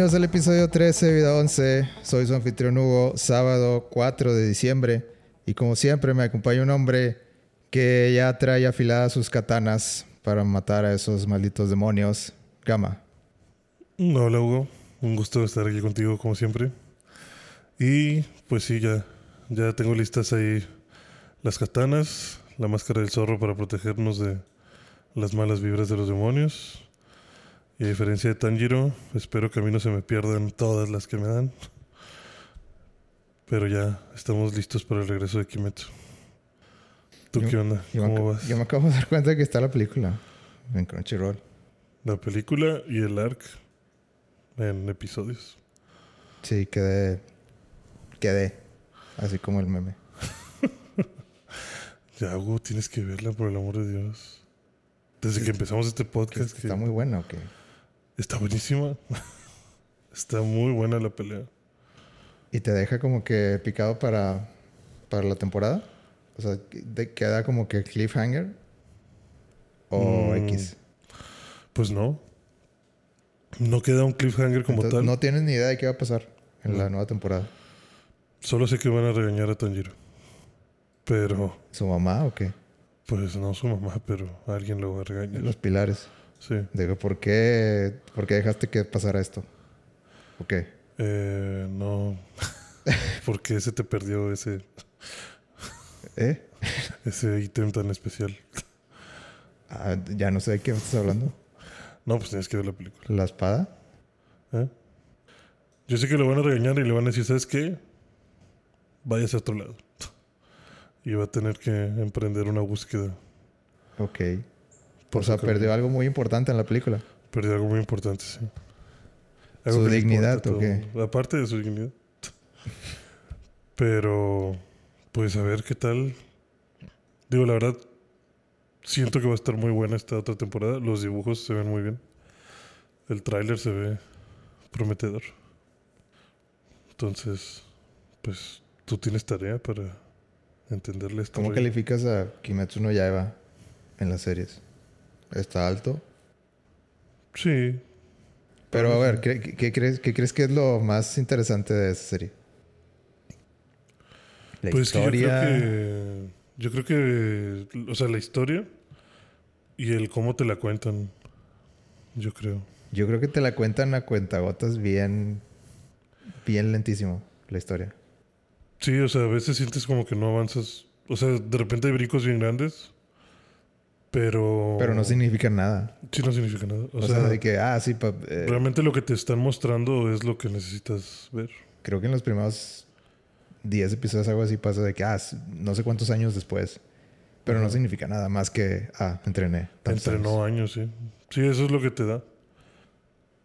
Bienvenidos al episodio 13, vida 11. Soy su anfitrión Hugo, sábado 4 de diciembre. Y como siempre me acompaña un hombre que ya trae afiladas sus katanas para matar a esos malditos demonios. Gama. Hola Hugo, un gusto estar aquí contigo como siempre. Y pues sí, ya, ya tengo listas ahí las katanas, la máscara del zorro para protegernos de las malas vibras de los demonios. Y a diferencia de Tanjiro, espero que a mí no se me pierdan todas las que me dan. Pero ya estamos listos para el regreso de Kimetsu. ¿Tú Yo- qué onda? ¿Cómo vas? yo me acabo de dar cuenta que está la película en Crunchyroll. La película y el arc en episodios. Sí, quedé. Quedé. Así como el meme. Ya, Hugo, tienes que verla por el amor de Dios. Desde que empezamos este podcast, que está muy buena, ¿o qué? Está buenísima. está muy buena la pelea. Y te deja como que picado para, para la temporada. O sea, te queda como que cliffhanger. O Mm, X. Pues no. No queda un cliffhanger como Entonces, tal. No tienes ni idea de qué va a pasar en la nueva temporada. Solo sé que van a regañar a Tanjiro. Pero, ¿Su mamá o qué? pues no su mamá, pero alguien lo va a regañar. Los pilares. Sí. Digo, ¿por qué, ¿por qué dejaste que pasara esto? ¿O qué? Eh, no. ¿Por qué se te perdió ese, ¿Eh? ese ítem tan especial? Ah, ya no sé de qué estás hablando. No, pues tienes que ver la película. ¿La espada? ¿eh? Yo sé que lo van a regañar y le van a decir, ¿sabes qué? Váyase a otro lado. Y va a tener que emprender una búsqueda. Ok. Por o sea, su perdió algo muy importante en la película. Perdió algo muy importante, sí. ¿Su que le dignidad o qué? el mundo. Aparte de su dignidad. Pero, pues a ver qué tal. Digo, la verdad, siento que va a estar muy buena esta otra temporada. Los dibujos se ven muy bien. El tráiler se ve prometedor. Entonces, pues tú tienes tarea para entenderle esto. ¿Cómo calificas a Kimetsu no Yaiba en las series? ¿Está alto? Sí. Pero a ver, ¿qué, crees, ¿qué crees que es lo más interesante de esa serie? La Pues que historia. yo creo que. Yo creo que. O sea, la historia y el cómo te la cuentan. Yo creo. Yo creo que te la cuentan a cuentagotas bien, bien lentísimo la historia. Sí, o sea, a veces sientes como que no avanzas. O sea, de repente hay brincos bien grandes. Pero. Pero no significa nada. Sí, no significa nada. O, O, sea, sea, de que, ah, sí, pa- eh, realmente lo que te están mostrando es lo que necesitas ver. creo que en los primeros 10 episodios algo así pasa de que, ah, no sé cuántos años después. Pero no significa nada más que, ah, entrené. Entrenó años. años, sí. Sí, eso es lo que te da.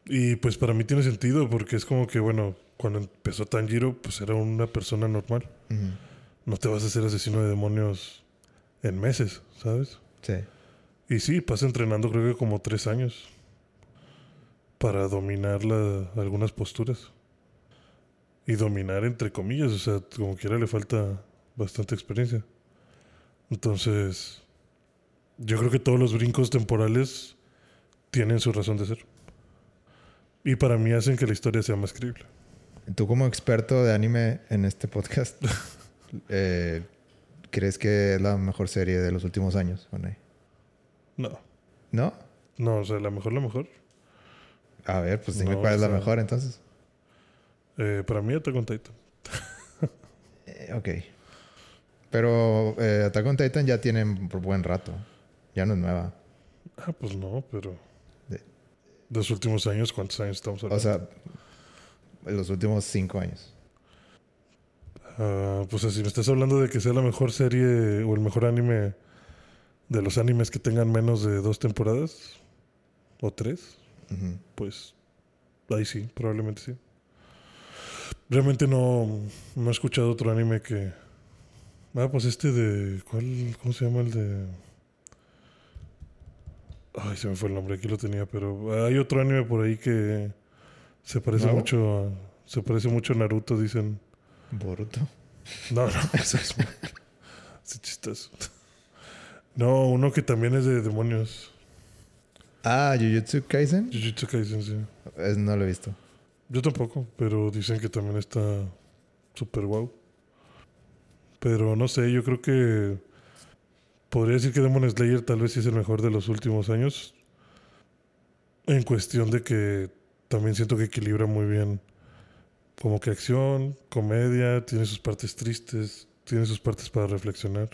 Y pues para mí tiene sentido porque es como que, bueno, cuando empezó Tanjiro, pues era una persona normal. No te vas a hacer asesino de demonios en meses, ¿sabes? Sí. Y sí, pasa entrenando creo que como tres años para dominar la- algunas posturas. Y dominar entre comillas, o sea, como quiera le falta bastante experiencia. Entonces, yo creo que todos los brincos temporales tienen su razón de ser. Y para mí hacen que la historia sea más creíble. Tú como experto de anime en este podcast, eh, ¿crees que es la mejor serie de los últimos años? ¿o no? No, ¿No? o sea, la mejor, la mejor. A ver, pues dime No, cuál es la mejor entonces. Eh, para mí, Attack on Titan. Eh, ok. Pero eh, Attack on Titan ya tiene por buen rato. Ya no es nueva. Ah, pues no, pero. De- De los últimos años, ¿cuántos años estamos hablando? O sea, los últimos cinco años. Ah, pues si me estás hablando de que sea la mejor serie o el mejor anime de los animes que tengan menos de dos temporadas o tres, pues ahí sí, probablemente sí. Realmente no, no he escuchado otro anime que. Ah, pues este de. ¿Cuál? ¿Cómo se llama el de.? Ay, se me fue el nombre, aquí lo tenía, pero hay otro anime por ahí que se parece mucho a. Se parece mucho a Naruto, dicen. Boruto. No, no, eso es muy- sí, chistoso. No, uno que también es de demonios. Ah, Jujutsu Kaisen. Jujutsu Kaisen, sí. Es- no lo he visto. Yo tampoco, pero dicen que también está súper guau. Pero no sé, yo creo que podría decir que Demon Slayer tal vez sí es el mejor de los últimos años. En cuestión de que también siento que equilibra muy bien como que acción, comedia, tiene sus partes tristes, tiene sus partes para reflexionar.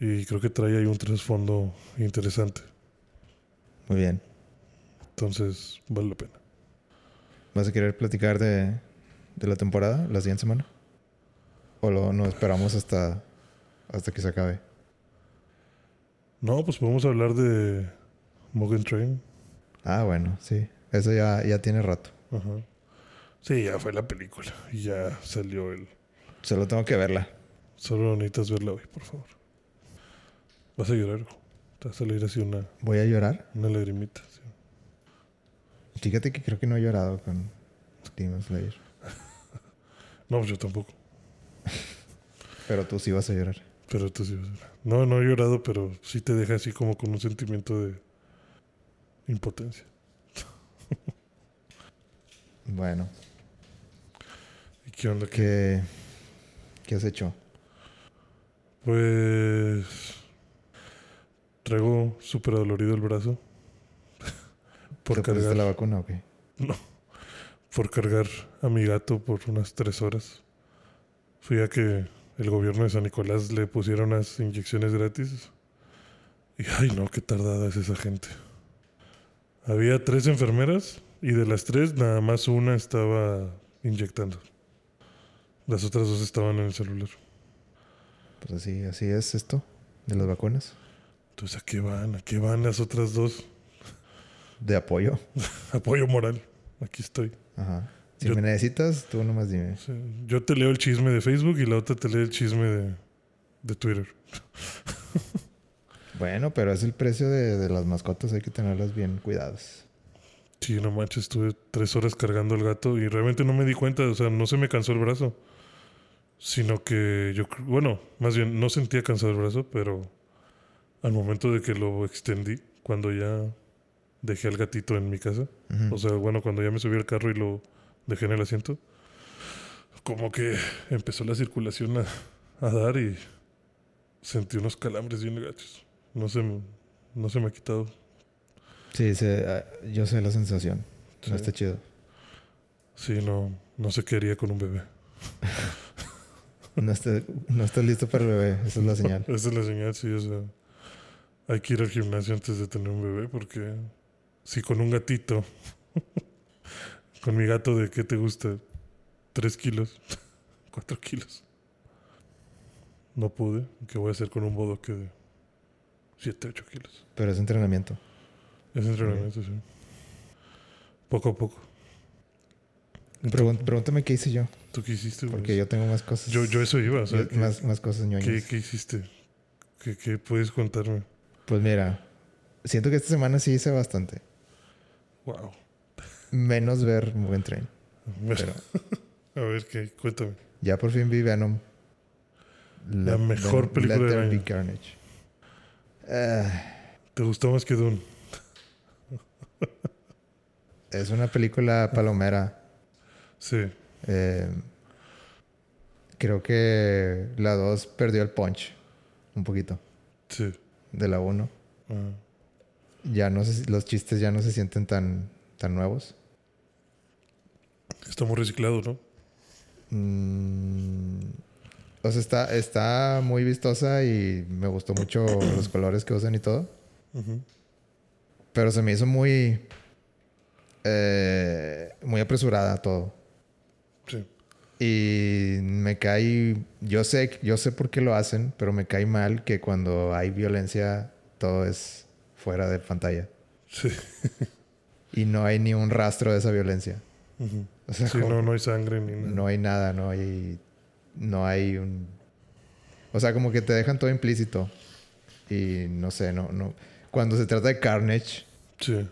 Y creo que trae ahí un trasfondo interesante. Muy bien. Entonces, vale la pena. ¿Vas a querer platicar de, de la temporada la siguiente semana? ¿O lo, nos esperamos hasta, hasta que se acabe? No, pues podemos hablar de Mugen Train. Ah, bueno, sí. Eso ya, ya tiene rato. Ajá. Sí, ya fue la película. Y ya salió el. Solo tengo que verla. Solo necesitas verla hoy, por favor. Vas a llorar. Te va a salir así una, ¿Voy a llorar? una lagrimita. sí. Fíjate que creo que no he llorado con Demon Slayer. No, pues yo tampoco. Pero tú sí vas a llorar. Pero tú sí vas a llorar. No, no he llorado, pero sí te deja así como con un sentimiento de impotencia. Bueno, ¿Y qué onda? ¿qué, qué has hecho? Pues. Traigo súper dolorido el brazo. por ¿Te pusiste cargar. la vacuna o qué? por cargar a mi gato por unas tres horas. Fui a que el gobierno de San Nicolás le pusiera unas inyecciones gratis. Y ay no, qué tardada es esa gente. Había tres enfermeras y de las tres nada más una estaba inyectando. Las otras dos estaban en el celular. Pues así, así es esto de las vacunas. Entonces, ¿a qué van? ¿A qué van las otras dos? De apoyo. Apoyo moral. Aquí estoy. Ajá. Si Yo- me necesitas, tú nomás dime. Yo te leo el chisme de Facebook y la otra te lee el chisme de, de Twitter. Bueno, pero es el precio de, de las mascotas, hay que tenerlas bien cuidadas. Sí, no manches, estuve tres horas cargando al gato y realmente no me di cuenta, o sea, no se me cansó el brazo. Sino que yo, bueno, más bien no sentía cansado el brazo, pero al momento de que lo extendí, cuando ya dejé al gatito en mi casa, Ujú. o sea, bueno, cuando ya me subí al carro y lo dejé en el asiento, como que empezó la circulación a, a dar y sentí unos calambres bien gachos. No se, no se me ha quitado. Sí, se- ah, yo sé la sensación. Sí. No está chido. Sí, no, no se quería con un bebé. No, está- no estás listo para el bebé, esa es la señal. Esa es la señal, sí, o sea, hay que ir al gimnasio antes de tener un bebé porque si con un gatito, con mi gato de qué te gusta, tres kilos, cuatro kilos, no pude, ¿qué voy a hacer con un bodoque de siete, ocho kilos? Pero es entrenamiento. Es entrenamiento, sí. Poco a poco. Pregúntame qué hice yo, ¿Tú qué hiciste? porque yo tengo más cosas. yo, yo eso iba, o sea, yo- ¿qué, más, más cosas ñoñas. qué- qué hiciste? ¿Qué, ¿Qué puedes contarme? Pues mira, siento que esta semana sí hice bastante. Wow. Menos ver Mugen Train. Pero A ver, ¿qué? Cuéntame. ya por fin vi Venom. La mejor película Let del año. Carnage. Ah, ¿Te gustó más que Dune? es una película palomera. Sí. Eh, creo que la 2 perdió el punch un poquito Sí. De la 1. Ah, Ya no sé si- los chistes ya no se sienten tan, tan nuevos. está muy reciclado, ¿no? Mm, o sea, está, está muy vistosa y me gustó mucho los colores que usan y todo. Pero se me hizo muy. eh, muy apresurada todo. Y me cae. Yo sé, yo sé por qué lo hacen, pero me cae mal que cuando hay violencia todo es fuera de pantalla. Sí. Y no hay ni un rastro de esa violencia. Ujú. O sea, Sí, como- no, no hay sangre ni nada. no hay nada, no hay. No hay un. O sea, como que te dejan todo implícito. Y no sé, no, no. Cuando se trata de Carnage, Sí.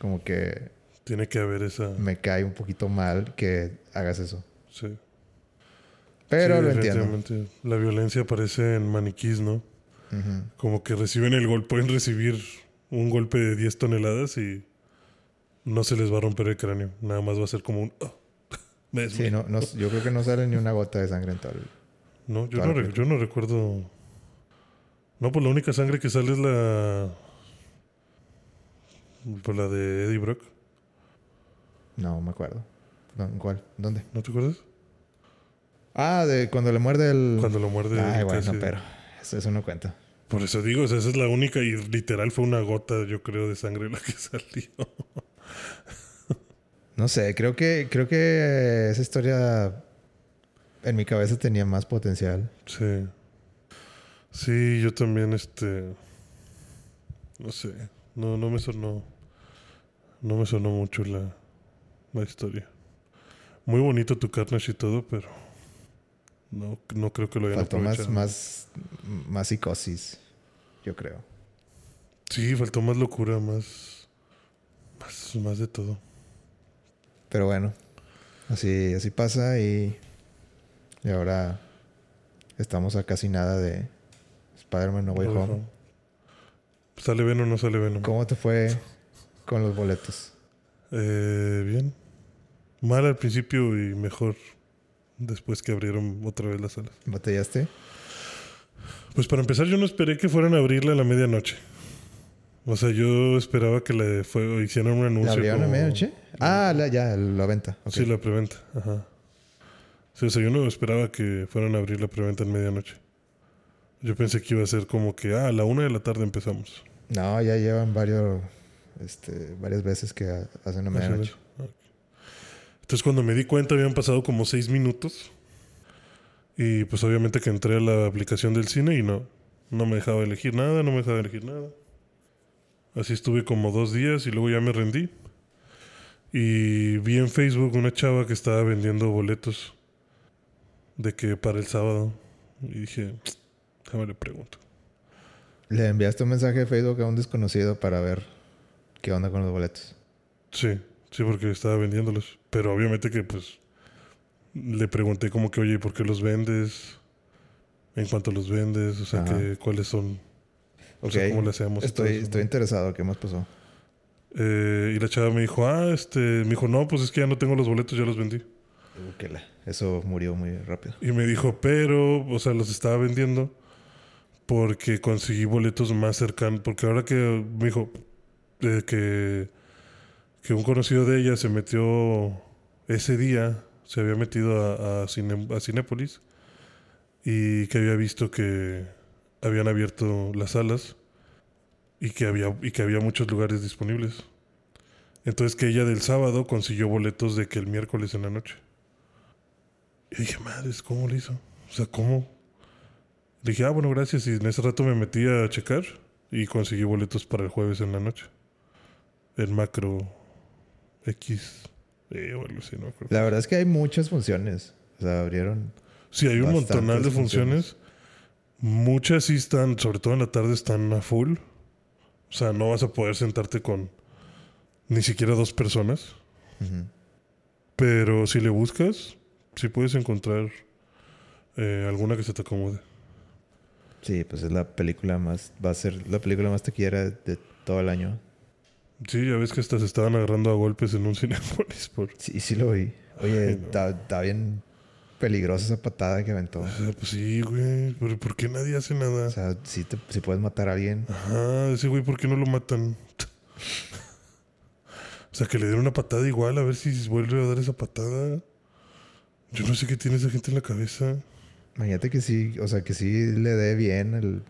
como que Tiene que haber esa. me cae un poquito mal que hagas eso. Sí. Pero Sí, lo entiendo. La violencia aparece en maniquís, ¿no? Como que reciben el golpe, pueden recibir un golpe de 10 toneladas y no se les va a romper el cráneo. Nada más va a ser como un... Me Sí, no, no, yo creo que no sale ni una gota de sangre en todo. el- No, yo no, yo recuerdo. No, pues la única sangre que sale es la. Pues la de Eddie Brock. No, me acuerdo. No, ¿en ¿Cuál? ¿Dónde? ¿No te acuerdas? Ah, de cuando le muerde el... Cuando lo muerde. Ay, bueno, casi- pero eso, eso no cuenta. Por eso digo, o sea, esa es la única y literal fue una gota, yo creo, de sangre la que salió. No sé, creo que, creo que esa historia en mi cabeza tenía más potencial. Sí. Sí, yo también, este. No sé. No, no me sonó. No me sonó mucho la, la historia. Muy bonito tu Carnage y todo, pero. No, no creo que lo hayan Faltó más, aprovechado. más, más psicosis, yo creo. Sí, faltó más locura, más. Más, más de todo. Pero bueno, así, así pasa y, y ahora estamos a casi nada de Spider-Man No Way Home. ¿Sale Venom o no sale Venom? ¿Cómo te fue con los boletos? Eh, bien. Mal al principio y mejor después que abrieron otra vez las salas. ¿Batallaste? Pues para empezar, yo no esperé que fueran a abrirla a la medianoche. O sea, yo esperaba que le fue, hicieran un ¿La anuncio. abrieron a como- medianoche? Ah, la, ya, la venta. Sí, la preventa. Ajá. Sí, o sea, yo no esperaba que fueran a abrir la preventa en medianoche. Yo pensé que iba a ser como que, ah, a la una de la tarde empezamos. No, ya llevan varios, este, varias veces que ha- hacen a medianoche. Entonces cuando me di cuenta habían pasado como seis minutos. Y pues obviamente que entré a la aplicación del cine y no, no me dejaba elegir nada, no me dejaba elegir nada. Así estuve como dos días y luego ya me rendí. Y vi en Facebook una chava que estaba vendiendo boletos de que para el sábado. Y dije, déjame le pregunto. Le enviaste un mensaje de Facebook a un desconocido para ver qué onda con los boletos. Sí, sí, porque estaba vendiéndolos. Pero obviamente que pues le pregunté como que, oye, ¿y ¿por qué los vendes? ¿En cuánto los vendes? O sea, Ajá. que, ¿cuáles son? O sea, ¿cómo le hacemos? estoy, interesado. ¿Qué más pasó? Eh, y la chava me dijo, ah, este, me dijo, no, pues es que ya no tengo los boletos, ya los vendí. Uh, que la- Eso murió muy rápido. Y me dijo, pero, o sea, los estaba vendiendo porque conseguí boletos más cercanos. Porque ahora que me dijo eh, que, que un conocido de ella se metió ese día, se había metido a, a, Cinépolis y que había visto que habían abierto las salas y que había, y que había muchos lugares disponibles. Entonces que ella del sábado consiguió boletos de que el miércoles en la noche. Y dije, madres, ¿cómo lo hizo? O sea, ¿cómo? Le dije, ah, bueno, gracias. Y en ese rato me metí a checar y conseguí boletos para el jueves en la noche. El macro X eh, o algo así, no. La verdad es que hay muchas funciones. O sea, abrieron. Sí, hay un montonal de funciones. Muchas sí están, sobre todo en la tarde, están a full. O sea, no vas a poder sentarte con ni siquiera dos personas. Pero si le buscas, sí puedes encontrar eh, alguna que se te acomode. Sí, pues es la película más. Va a ser la película más taquillera de todo el año. Sí, ya ves que hasta se estaban agarrando a golpes en un Cinepolis por... Sí, sí lo vi. Oye, no. está, bien peligrosa esa patada que aventó. O sea, pues sí, güey. Pero ¿por qué nadie hace nada? O sea, si, te, si puedes matar a alguien. Ajá, ese güey, ¿por qué no lo matan? o sea, que le den una patada igual, a ver si vuelve a dar esa patada. Yo no sé qué tiene esa gente en la cabeza. Imagínate que sí, o sea, que sí le dé bien el,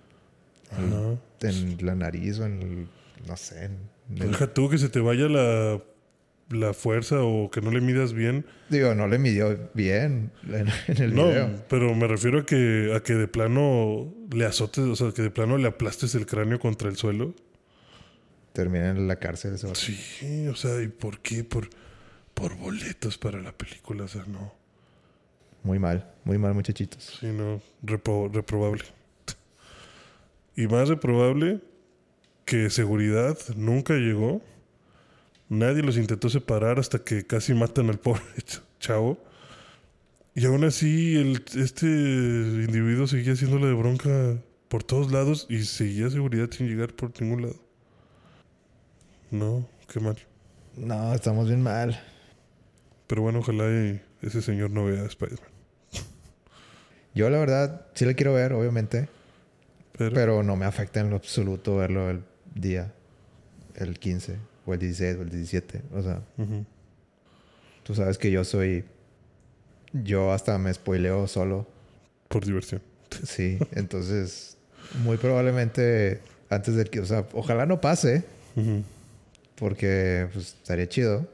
en la nariz o en el, no sé, en Deja tú que se te vaya la, la fuerza o que no le midas bien. digo, no le midió bien en, en el no, video. pero me refiero a que, a que de plano le azotes, o sea, que de plano le aplastes el cráneo contra el suelo. Termina en la cárcel ese vato. Sí, o sea, ¿y por qué? Por, por boletos para la película, o sea, no. Muy mal, muy mal, muchachitos. Sí, no, repro- reprobable. Y más reprobable que seguridad nunca llegó. Nadie los intentó separar hasta que casi matan al pobre ch- chavo. Y aún así, el, este individuo seguía haciéndole de bronca por todos lados y seguía seguridad sin llegar por ningún lado. No, qué mal. No, estamos bien mal. Pero bueno, ojalá y ese señor no vea a Spider-Man. Yo la verdad sí le quiero ver, obviamente. Pero, Pero no me afecta en lo absoluto verlo el día, el 15 o el 16 o el 17. O sea, tú sabes que yo soy... Yo hasta me spoileo solo. por diversión. Sí, entonces muy probablemente antes del que... O sea, ojalá no pase porque pues estaría chido.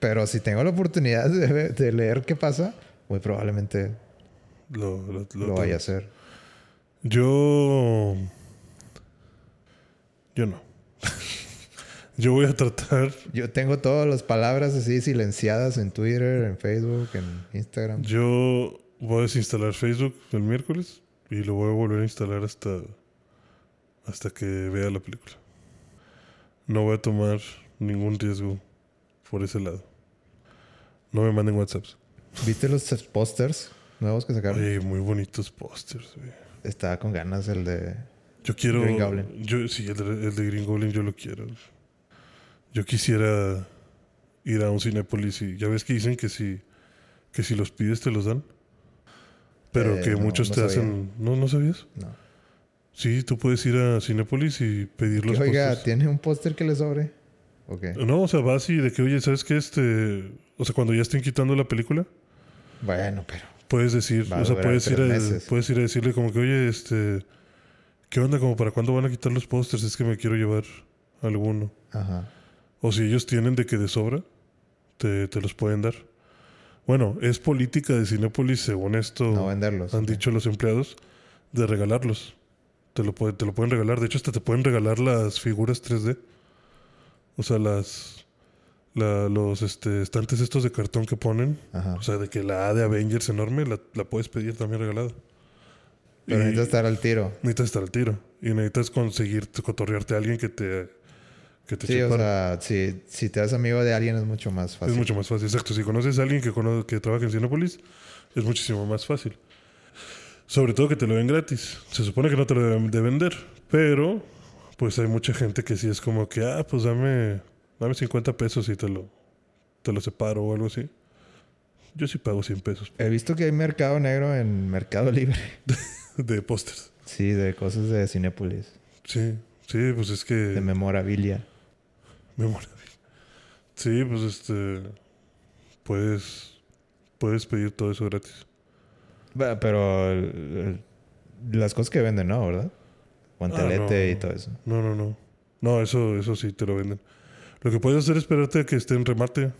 Pero si tengo la oportunidad de, de leer qué pasa, muy probablemente Lo, lo, lo lo vaya a hacer. Yo. Yo no. Yo voy a tratar. Yo tengo todas las palabras así silenciadas en Twitter, en Facebook, en Instagram. Yo voy a desinstalar Facebook el miércoles y lo voy a volver a instalar hasta. hasta que vea la película. No voy a tomar ningún riesgo por ese lado. No me manden WhatsApps. ¿Viste los pósters nuevos que sacaron? Oye, muy bonitos pósters, güey. Estaba con ganas el de... Yo quiero. Green Goblin. Yo, sí, el de, el de Green Goblin yo lo quiero. Yo quisiera ir a un Cinépolis y ya ves que dicen que si, que si los pides te los dan. Pero Eh, que no, muchos no te sabía. hacen. ¿No, ¿No sabías? No. Sí, tú puedes ir a Cinépolis y pedir los oiga. ¿tiene un póster que le sobre? Ok. No, o sea, vas y de que, oye, ¿sabes qué? Este. O sea, cuando ya estén quitando la película, Bueno, pero... puedes decir, o sea, puedes ir, a, puedes ir a decirle como que, oye, este. ¿Qué onda? Como para cuándo van a quitar los pósters? Es que me quiero llevar alguno. Ajá. O si ellos tienen de que de sobra, te, te los pueden dar. Bueno, es política de Cinépolis, según esto No venderlos. han dicho los empleados, de regalarlos. Te lo, puede- te lo pueden regalar. De hecho, hasta te pueden regalar las figuras 3D. O sea, las la- los este, estantes estos de cartón que ponen. Ajá. O sea, de que la A de Avengers enorme la, la puedes pedir también regalada. Pero Y necesitas estar al tiro. necesitas estar al tiro. Y necesitas conseguir cotorrearte a alguien que te, que te Sí, o sea, si, si te das amigo de alguien es mucho más fácil. Es mucho más fácil, exacto. Si conoces a alguien que, cono- que trabaja en Cinepolis, es muchísimo más fácil. Sobre todo que te lo den gratis. Se supone que no te lo deben de vender, pero pues hay mucha gente que sí es como que, ah, pues dame, dame 50 pesos y te lo, te lo separo o algo así. Yo sí pago 100 pesos He visto que hay mercado negro en Mercado Libre. de pósters. Sí, de cosas de Cinépolis. Sí, sí, pues es que... De memorabilia. Memorabilia. Sí, pues este... Puedes, puedes pedir todo eso gratis. Pero las cosas que venden, ¿no? ¿Verdad? Guantelete Ah, no. y todo eso. No, no, no. No, eso, eso sí te lo venden. Lo que puedes hacer es esperarte a que esté en remate.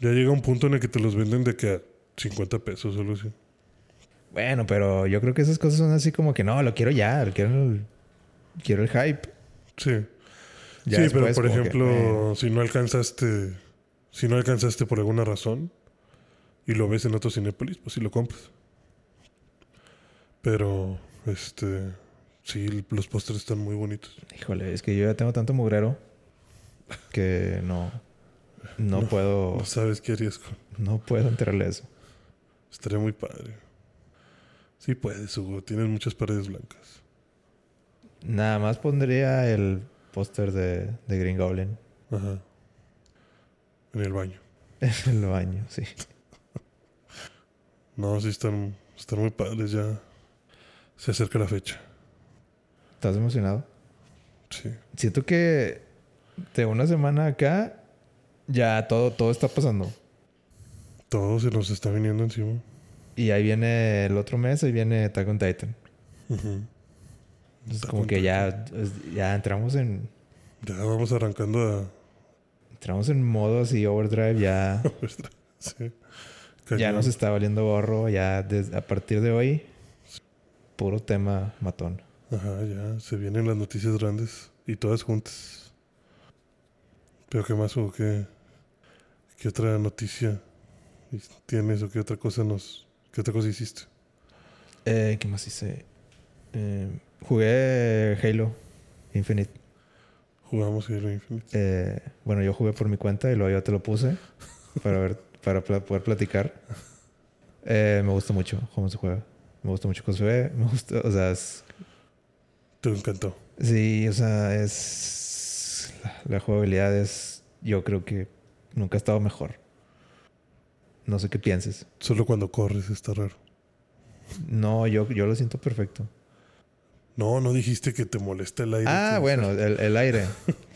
Ya llega un punto en el que te los venden de que a 50 pesos o algo así. Bueno, pero yo creo que esas cosas son así como que no, lo quiero ya, lo quiero el, quiero el hype. Sí. Ya sí, después pero por que, ejemplo, eh, si no alcanzaste, si no alcanzaste por alguna razón y lo ves en otro Cinépolis, pues sí lo compras. Pero, este, sí, los pósters están muy bonitos. híjole, es que yo ya tengo tanto mugrero que no, no, No. puedo, No sabes qué harías con. no puedo enterarle eso. Estaría muy padre. Sí puedes, Hugo. Tienes muchas paredes blancas. Nada más pondría el póster de, de Green Goblin Ajá. En el baño. en el baño, sí. No, sí están, están muy padres ya. Se acerca la fecha. ¿Estás emocionado? Sí. Siento que de una semana acá ya todo, todo está pasando. Todo se nos está viniendo encima. Y ahí viene el otro mes, ahí viene Attack on Titan. Ujú. Entonces, Attack como que ya, ya entramos en Ya vamos arrancando a. entramos en modo así overdrive, ya, sí. ya nos está valiendo gorro, ya des- a partir de hoy, puro tema matón. Ajá, ya. Se vienen las noticias grandes. Y todas juntas. Pero qué más, Hugo? ¿Qué, qué otra noticia tienes o qué otra cosa nos. ¿Qué otra cosa hiciste? Eh, ¿Qué más hice? Eh, jugué Halo Infinite. Jugamos Halo Infinite. Eh, bueno, yo jugué por mi cuenta y luego yo te lo puse para ver, para poder platicar. Eh, me gusta mucho cómo se juega. Me gusta mucho cómo se ve. Me gusta, o sea, es- Te encantó. sí, o sea, es la, la jugabilidad es yo creo que nunca ha estado mejor. No sé qué pienses. Solo cuando corres está raro. No, yo, yo lo siento perfecto. No, no dijiste que te molesta el aire. Ah, bueno, el, el aire.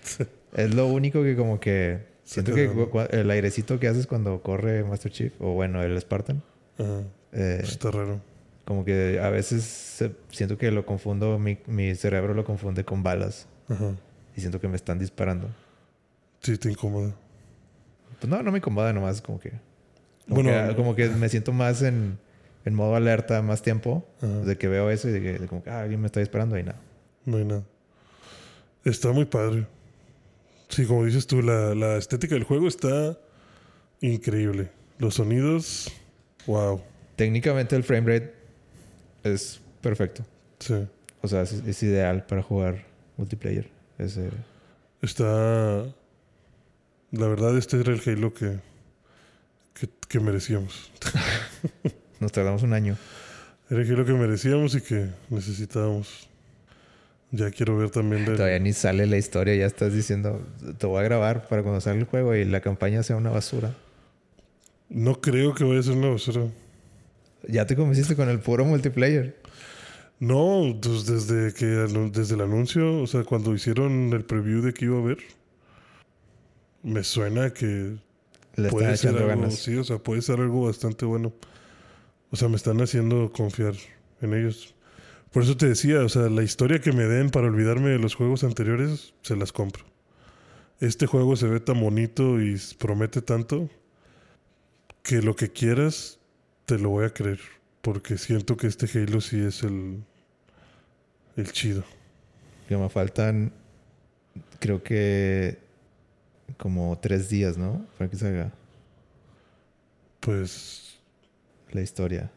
es lo único que como que... Siento que el airecito que haces cuando corre Master Chief, o bueno, el Spartan, Ajá, eh, está raro. como que a veces siento que lo confundo, mi, mi cerebro lo confunde con balas Ajá. y siento que me están disparando. Sí, te incomoda. Pues no, no me incomoda nomás, como que... Como, Bueno, que, como que me siento más en, en modo alerta más tiempo, de que veo eso y de que de como que ah, alguien me está disparando y nada. No hay nada. Está muy padre. Sí, como dices tú, la, la estética del juego está increíble. Los sonidos, wow. Técnicamente el frame rate es perfecto. Sí. O sea, es, es ideal para jugar multiplayer. Es, eh, Está. La verdad, este era el Halo que, que, que merecíamos. nos tardamos un año. Era Halo que merecíamos y que necesitábamos. Ya quiero ver también Todavía ni sale la historia, ya estás diciendo, te voy a grabar para cuando salga el juego y la campaña sea una basura. No creo que vaya a ser una basura. Ya te convenciste con el puro multiplayer. No, pues desde que desde el anuncio, o sea, cuando hicieron el preview de que iba a haber, me suena que Le puede están ser echando algo, ganas. sí, o sea, puede ser algo bastante bueno. O sea, me están haciendo confiar en ellos. Por eso te decía, o sea, la historia que me den para olvidarme de los juegos anteriores, se las compro. Este juego se ve tan bonito y promete tanto que lo que quieras te lo voy a creer. Porque siento que este Halo sí es el, el chido. Que me faltan, creo que como tres días, ¿no? Para que salga Pues la historia.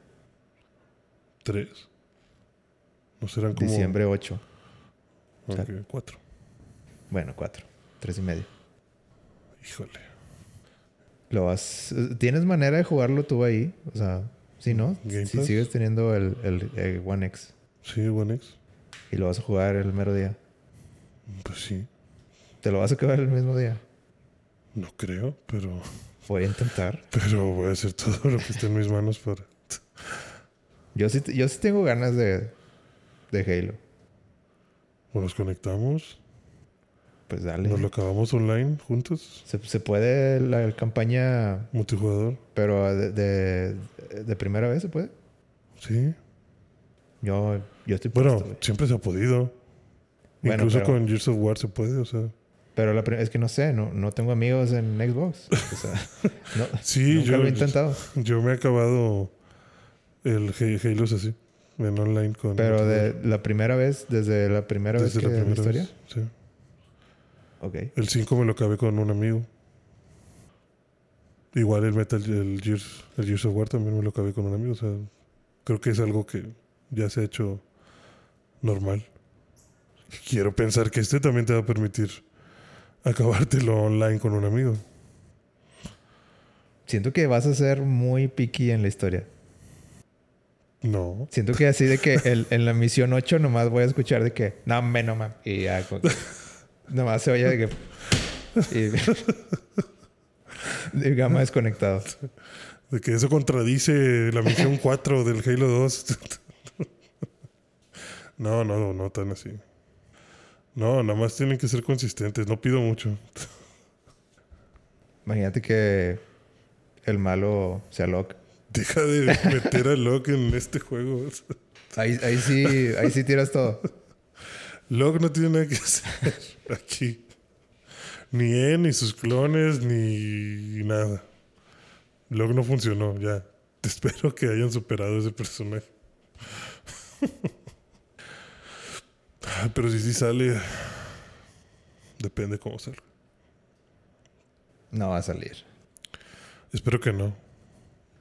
tres. No serán como. Diciembre 8. Ok, cuatro. Bueno, cuatro. Tres y medio. Híjole. Lo vas... ¿Tienes manera de jugarlo tú ahí? O sea, sí, ¿no? Si sigues teniendo el, el, el One X Sí, One X. y lo vas a jugar el mero día. Pues sí. ¿Te lo vas a acabar el mismo día? No creo, pero. Voy a intentar. Pero voy a hacer todo lo que esté en mis manos para. Yo sí, yo sí tengo ganas de, de Halo. O nos conectamos. Pues dale. Nos lo acabamos online juntos. Se, se puede la campaña, Multijugador. pero de, de, de primera vez se puede. Sí. Yo, yo estoy Bueno, puesto, siempre se ha podido. Bueno, Incluso pero- con Gears of War se puede, o sea. Pero la es que no sé, no, no tengo amigos en Xbox. O sea, no, Sí, nunca yo, lo he intentado. yo me he acabado el Ha- Halo así. En online con. Pero de la primera vez, desde la primera Desde vez que la primera historia. vez. Sí. Ok. El 5 me lo acabé con un amigo. Igual el Metal, el Gears, el Gears of War también me lo acabé con un amigo. O sea, creo que es algo que ya se ha hecho normal. Quiero pensar que este también te va a permitir acabártelo online con un amigo. Siento que vas a ser muy picky en la historia. No. Siento que así de que el- en la misión 8 nomás voy a escuchar de que, no, me no mames. Y ya, nomás se oye de que. Y, y gama desconectado. De que eso contradice la misión 4 del Halo 2. no, no, no tan así. No, nada más tienen que ser consistentes. No pido mucho. Imagínate que el malo sea Locke. Deja de meter a Locke en este juego. Ahí, ahí sí, ahí sí tiras todo. Locke no tiene nada que hacer aquí. Ni él, ni sus clones, ni nada. Locke no funcionó, ya. Te espero que hayan superado ese personaje. Ah, Pero si sí sale, depende cómo salga. No va a salir. Espero que no.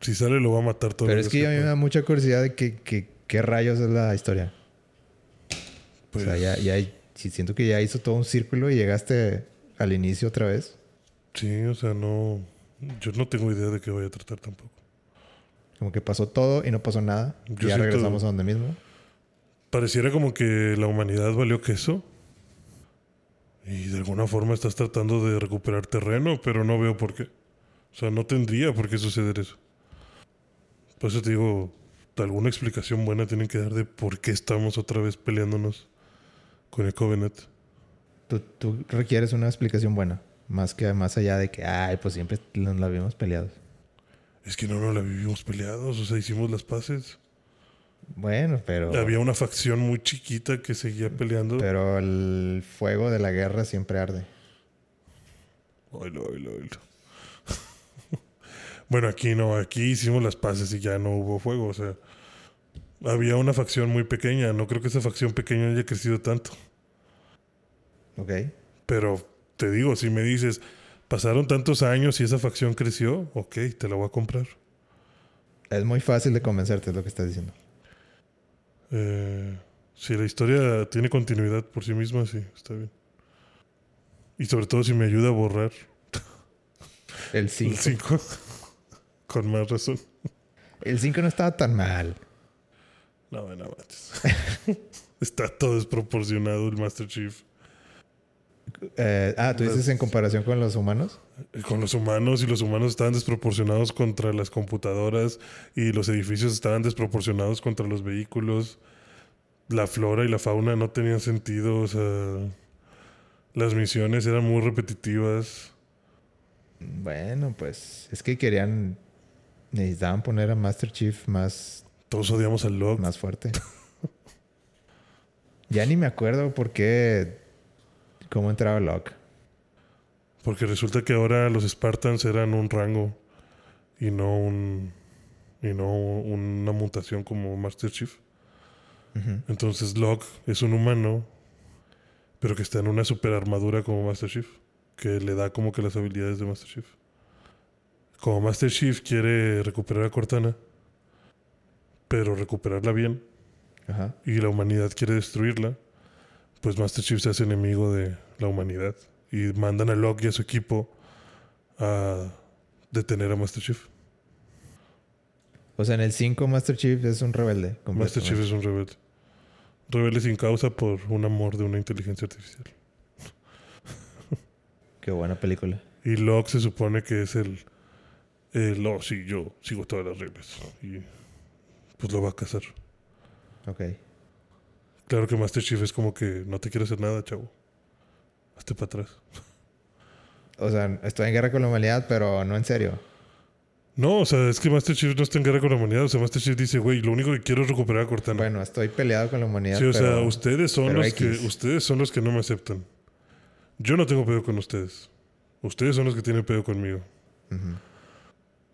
Si sale, lo va a matar todo. Pero es que a mí me da mucha curiosidad de que, que- qué rayos es la historia. Pues, o sea, ya, ya si siento que ya hizo todo un círculo y llegaste al inicio otra vez. Sí, o sea, no. Yo no tengo idea de qué vaya a tratar tampoco. Como que pasó todo y no pasó nada. Yo y ya regresamos a donde mismo. Pareciera como que la humanidad valió queso. Y de alguna forma estás tratando de recuperar terreno, pero no veo por qué. O sea, no tendría por qué suceder eso. Por eso te digo, alguna explicación buena tienen que dar de por qué estamos otra vez peleándonos con el Covenant. Tú, tú requieres una explicación buena. Más que más allá de que, ay, pues siempre nos la habíamos peleado. Es que no nos la vivimos peleados, o sea, hicimos las paces. Bueno, pero. Había una facción muy chiquita que seguía peleando. Pero el fuego de la guerra siempre arde. Oilo, oilo, oilo. bueno, aquí no, aquí hicimos las paces y ya no hubo fuego, o sea. Había una facción muy pequeña, no creo que esa facción pequeña haya crecido tanto. Ok. Pero te digo, si me dices, pasaron tantos años y esa facción creció, ok, te la voy a comprar. Es muy fácil de convencerte, es lo que estás diciendo. Eh, si la historia tiene continuidad por sí misma, sí, está bien. Y sobre todo si me ayuda a borrar El 5. el 5. Con más razón. El 5 no estaba tan mal. No, no manches. Está todo desproporcionado el Master Chief. Eh, ah, ¿tú dices en comparación con los humanos? Con los humanos y los humanos estaban desproporcionados contra las computadoras y los edificios estaban desproporcionados contra los vehículos. La flora y la fauna no tenían sentido, o sea, las misiones eran muy repetitivas. Bueno, pues es que querían. Necesitaban poner a Master Chief más, Todos odiamos al Locke. más fuerte. ya ni me acuerdo por qué. Cómo entraba Locke. Porque resulta que ahora los Spartans eran un rango y no un y no una mutación como Master Chief. Entonces Locke es un humano, pero que está en una super armadura como Master Chief, que le da como que las habilidades de Master Chief. Como Master Chief quiere recuperar a Cortana, pero recuperarla bien, Ajá. y la humanidad quiere destruirla, pues Master Chief se hace enemigo de la humanidad y mandan a Locke y a su equipo a detener a Master Chief. O sea, en el 5 Master Chief es un rebelde. Master Chief es un rebelde. Rebelde sin causa por un amor de una inteligencia artificial. Qué buena película. Y Locke se supone que es el... el oh, sí, yo sigo todas las reglas. Y pues lo va a casar. Ok. Claro que Master Chief es como que no te quiere hacer nada, chavo. Hazte para atrás. O sea, estoy en guerra con la humanidad, pero no en serio. No, o sea, es que Master Chief no está en guerra con la humanidad. O sea, Master Chief dice, güey, lo único que quiero es recuperar a Cortana. Bueno, estoy peleado con la humanidad. sí, o sea, ustedes son los que ustedes son los que no me aceptan. Yo no tengo pedo con ustedes. Ustedes son los que tienen pedo conmigo.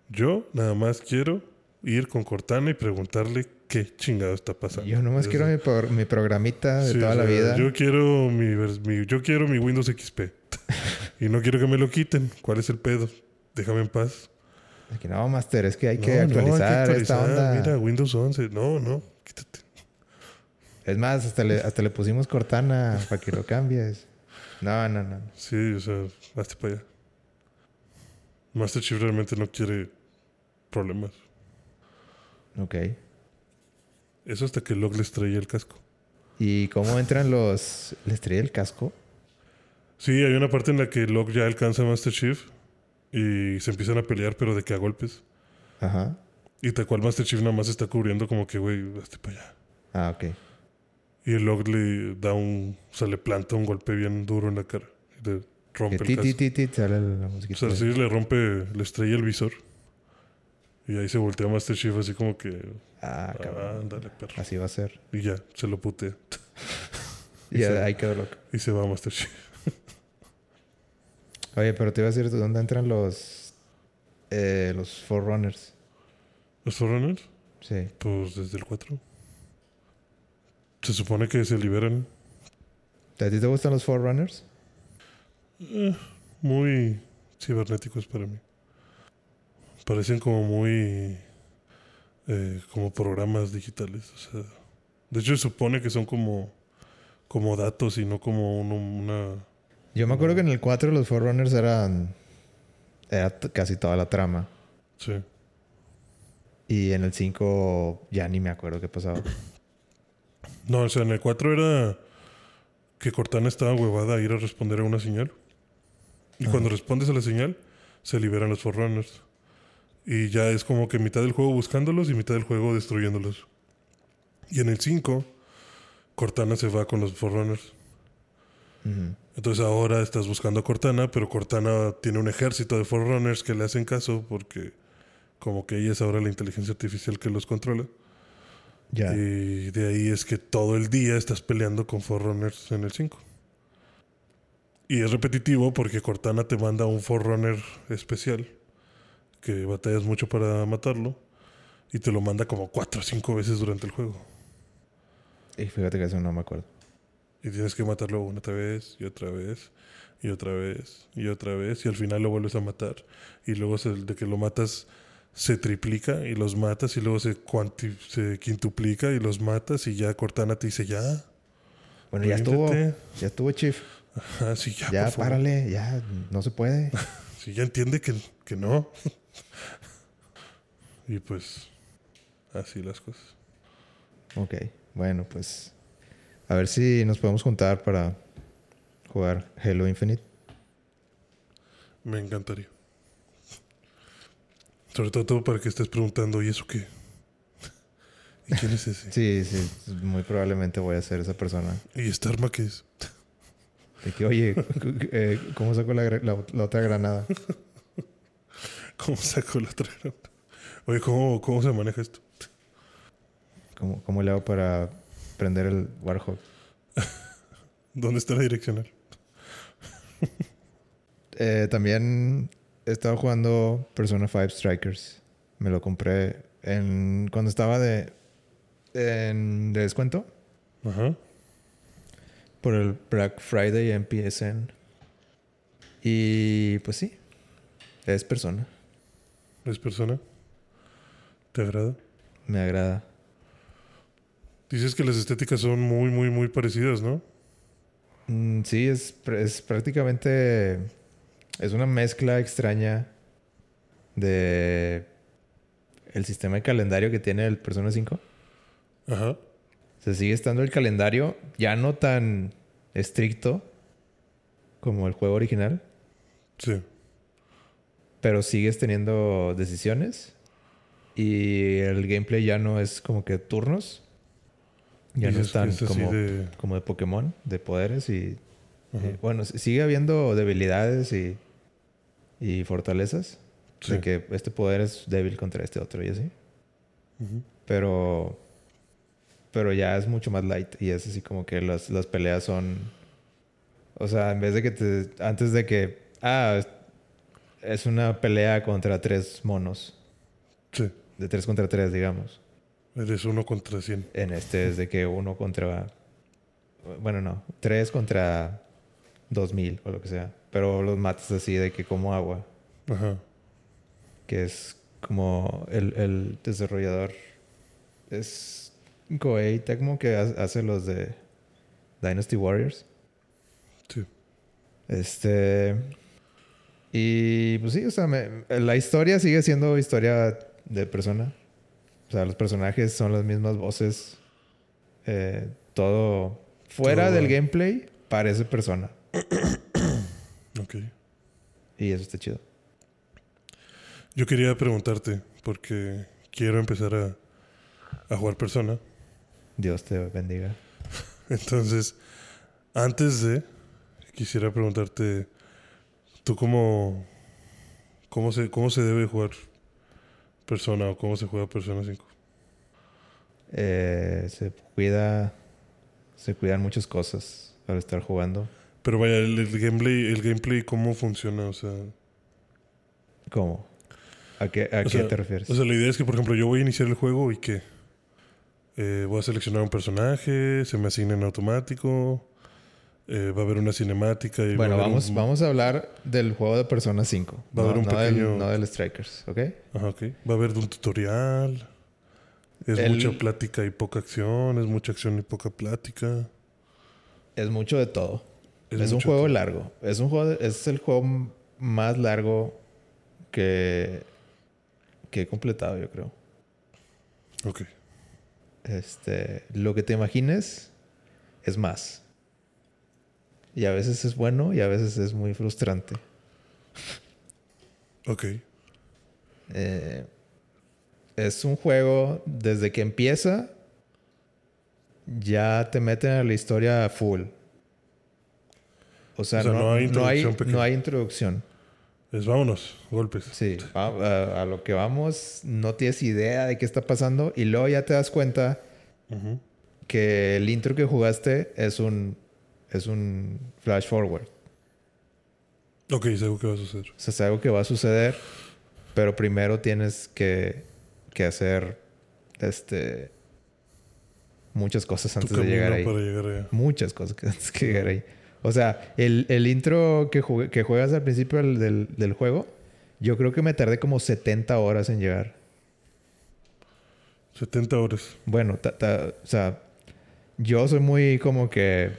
Yo nada más quiero ir con Cortana y preguntarle qué chingado está pasando. Yo nomás Eso. quiero mi, por- mi programita de Sí, toda o la vida. Yo quiero mi, mi- yo quiero mi Windows XP. y no quiero que me lo quiten. ¿Cuál es el pedo? Déjame en paz. Que no, Master, es que hay No, que no, actualizar, esta onda. Mira, Windows 11. No, no, quítate. Es más, hasta le, hasta le pusimos Cortana para que lo cambies. No, no, no. Sí, o sea, hazte para allá. Master Chief realmente no quiere problemas. Ok. Eso hasta que Locke les traía el casco. ¿Y cómo entran los... ¿Les traía el casco? Sí, hay una parte en la que Locke ya alcanza a Master Chief y se empiezan a pelear, pero de que a golpes. Ajá. Y tal cual Master Chief nada más está cubriendo como que, güey, hazte para allá. Ah, ok. Y el Locke le da un... O sea, le planta un golpe bien duro en la cara. Y le rompe el casco. O sea, sí le rompe... Le estrella el visor. Y ahí se voltea Master Chief así como que... Ah, cabrón. ándale, perro. Así va a ser. Y ya, se lo putea. Y se- ahí quedó loco. Y se va Master Chief. Oye, pero te iba a decir, ¿dónde entran los... Eh, los Forerunners? ¿Los Forerunners? Sí. Pues desde el 4. Se supone que se liberan. ¿A ti te gustan los Forerunners? Eh, muy cibernéticos para mí. Parecen como muy... eh, como programas digitales. O sea, de hecho, se supone que son como... Como datos y no como un- una... Yo me acuerdo que en el 4 los Forerunners eran... Era casi toda la trama. Sí. Y en el 5 ya ni me acuerdo qué pasaba. No, o sea, en el 4 era que Cortana estaba huevada a ir a responder a una señal. Y cuando respondes a la señal, se liberan los Forerunners. Y ya es como que mitad del juego buscándolos y mitad del juego destruyéndolos. Y en el 5, Cortana se va con los Forerunners. Entonces ahora estás buscando a Cortana, pero Cortana tiene un ejército de Forerunners que le hacen caso porque como que ella es ahora la inteligencia artificial que los controla. Y de ahí es que todo el día estás peleando con Forerunners en el 5. Y es repetitivo porque Cortana te manda un Forerunner especial que batallas mucho para matarlo y te lo manda como 4 o 5 veces durante el juego. Y fíjate que eso no me acuerdo. Y tienes que matarlo una otra vez y otra vez y otra vez y otra vez y al final lo vuelves a matar. Y luego se- de que lo matas se triplica y los matas y luego se, cuanti- se quintuplica y los matas y ya Cortana te dice ya. Bueno, ya estuvo. ríndete". Ya estuvo, Chief. Ajá, sí, ya, Ya, párale. Ya, no se puede. Sí, ya entiende que, que no. Y pues así las cosas. ok. Bueno, pues. A ver si nos podemos juntar para jugar Halo Infinite. Me encantaría. Sobre todo, todo para que estés preguntando, ¿y eso qué? ¿Y quién es ese? Sí, sí. Muy probablemente voy a ser esa persona. ¿Y esta arma qué es? De que, oye, eh, ¿cómo saco la, la- la otra granada? ¿Cómo sacó la otra? Oye, ¿cómo, ¿cómo se maneja esto? ¿Cómo, cómo le hago para prender el Warhawk? ¿Dónde está la direccional? Eh, también he estado jugando Persona 5 Strikers. Me lo compré en, cuando estaba de, en, de descuento Ajá. por el Black Friday en PSN. Y pues sí, es Persona. ¿Es persona? ¿Te agrada? Me agrada. Dices que las estéticas son muy, muy, muy parecidas, ¿no? Mm, sí, es, es prácticamente. Es una mezcla extraña de. El sistema de calendario que tiene el Persona 5. Ajá. Se sigue estando el calendario ya no tan estricto como el juego original, Sí. pero sigues teniendo decisiones y el gameplay ya no es como que turnos, ya no es tan como, de- como de Pokémon, de poderes y eh, bueno, sigue habiendo debilidades y, y fortalezas, Sí. de que este poder es débil contra este otro y así, pero pero ya es mucho más light y es así como que las, las peleas son o sea en vez de que te antes de que ah es una pelea contra tres monos. Sí. De tres contra tres digamos Eres uno contra cien. en este es de que uno contra bueno no tres contra dos mil o lo que sea pero los matas así de que como agua Ajá. que es como el, el desarrollador es Koei Tecmo que ha- hace los de Dynasty Warriors. Sí. Este y pues sí, o sea, me- la historia sigue siendo historia de persona. O sea, los personajes son las mismas voces. Eh, todo fuera Todo- del gameplay parece persona Ok. y eso está chido. Yo quería preguntarte, porque quiero empezar a, a jugar persona. Dios te bendiga. Entonces, antes de, quisiera preguntarte, ¿tú cómo, cómo, se, cómo se debe jugar persona o cómo se juega persona 5? Eh, se cuida, se cuidan muchas cosas al estar jugando. Pero vaya, el, el gameplay, el gameplay, ¿cómo funciona? O sea, ¿Cómo? ¿A qué, a qué sea, te refieres? o sea, la idea es que, por ejemplo, yo voy a iniciar el juego y que voy a seleccionar un personaje, se me asigna en automático, eh, va a haber una cinemática y bueno, va a vamos, un- vamos a hablar del juego de Persona 5. Va a no, haber un no del- pequeño- no del Strikers, ¿ok? Ajá, ok. Va a haber un tutorial. Es El- mucha plática y poca acción. Es mucha acción y poca plática. Es mucho de todo. Es Es, un juego largo. Es un juego, de- es el juego más largo que, que he completado, yo creo. Ok. Este, lo que te imagines es más. Y a veces es bueno y a veces es muy frustrante. Ok. Eh, es un juego, desde que empieza, ya te meten a la historia full. O sea, O sea, no, no hay no hay, introducción pequeña. no hay introducción. Es vámonos, golpes. Sí, a, a- a lo que vamos, no tienes idea de qué está pasando y luego ya te das cuenta que el intro que jugaste es un, es un flash forward. Ok, sé algo que va a suceder. O sea, es algo que va a suceder, pero primero tienes que, que hacer este, muchas cosas antes de llegar ahí. para llegar allá. Muchas cosas antes que llegar ahí. O sea, el, el intro que, jugué- que juegas al principio del, del- del juego, yo creo que me tardé como 70 horas en llegar. 70 horas. Bueno, ta- ta- o sea, yo soy muy como que,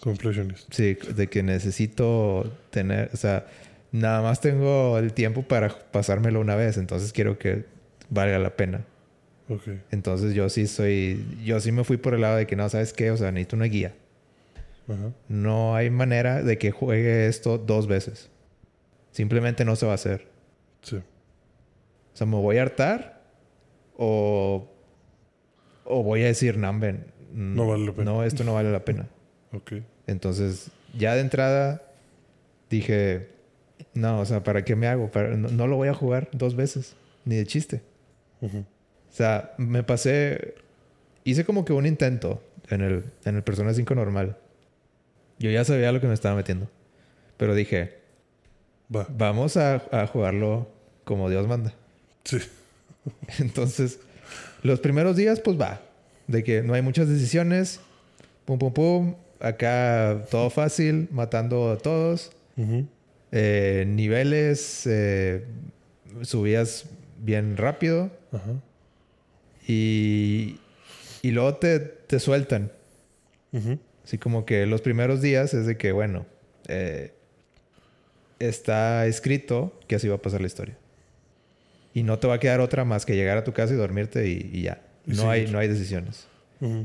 Completionist. sí, de que necesito tener, o sea, nada más tengo el tiempo para pasármelo una vez, entonces quiero que valga la pena. Ok. Entonces yo sí soy, yo sí me fui por el lado de que no, ¿sabes qué? O sea, necesito una guía. Ajá. No hay manera de que juegue esto dos veces. Simplemente no se va a hacer. Sí. O sea, me voy a hartar o, o voy a decir, Namben, No vale la pena". No, esto no vale la pena. Ok. Entonces, ya de entrada dije, no, o sea, ¿para qué me hago? Para- no, no lo voy a jugar dos veces, ni de chiste. O sea, me pasé, hice como que un intento en el, en el Persona 5 normal. Yo ya sabía lo que me estaba metiendo. Pero dije, Va. vamos a, a jugarlo como Dios manda. Sí. Entonces, los primeros días, pues va. De que no hay muchas decisiones. Pum, pum, pum. Acá todo fácil, matando a todos. Eh, niveles, eh, subías bien rápido. Y, y luego te, te sueltan. Así como que los primeros días es de que, bueno, eh, está escrito que así va a pasar la historia. Y no te va a quedar otra más que llegar a tu casa y dormirte y, y ya. No hay, no hay decisiones.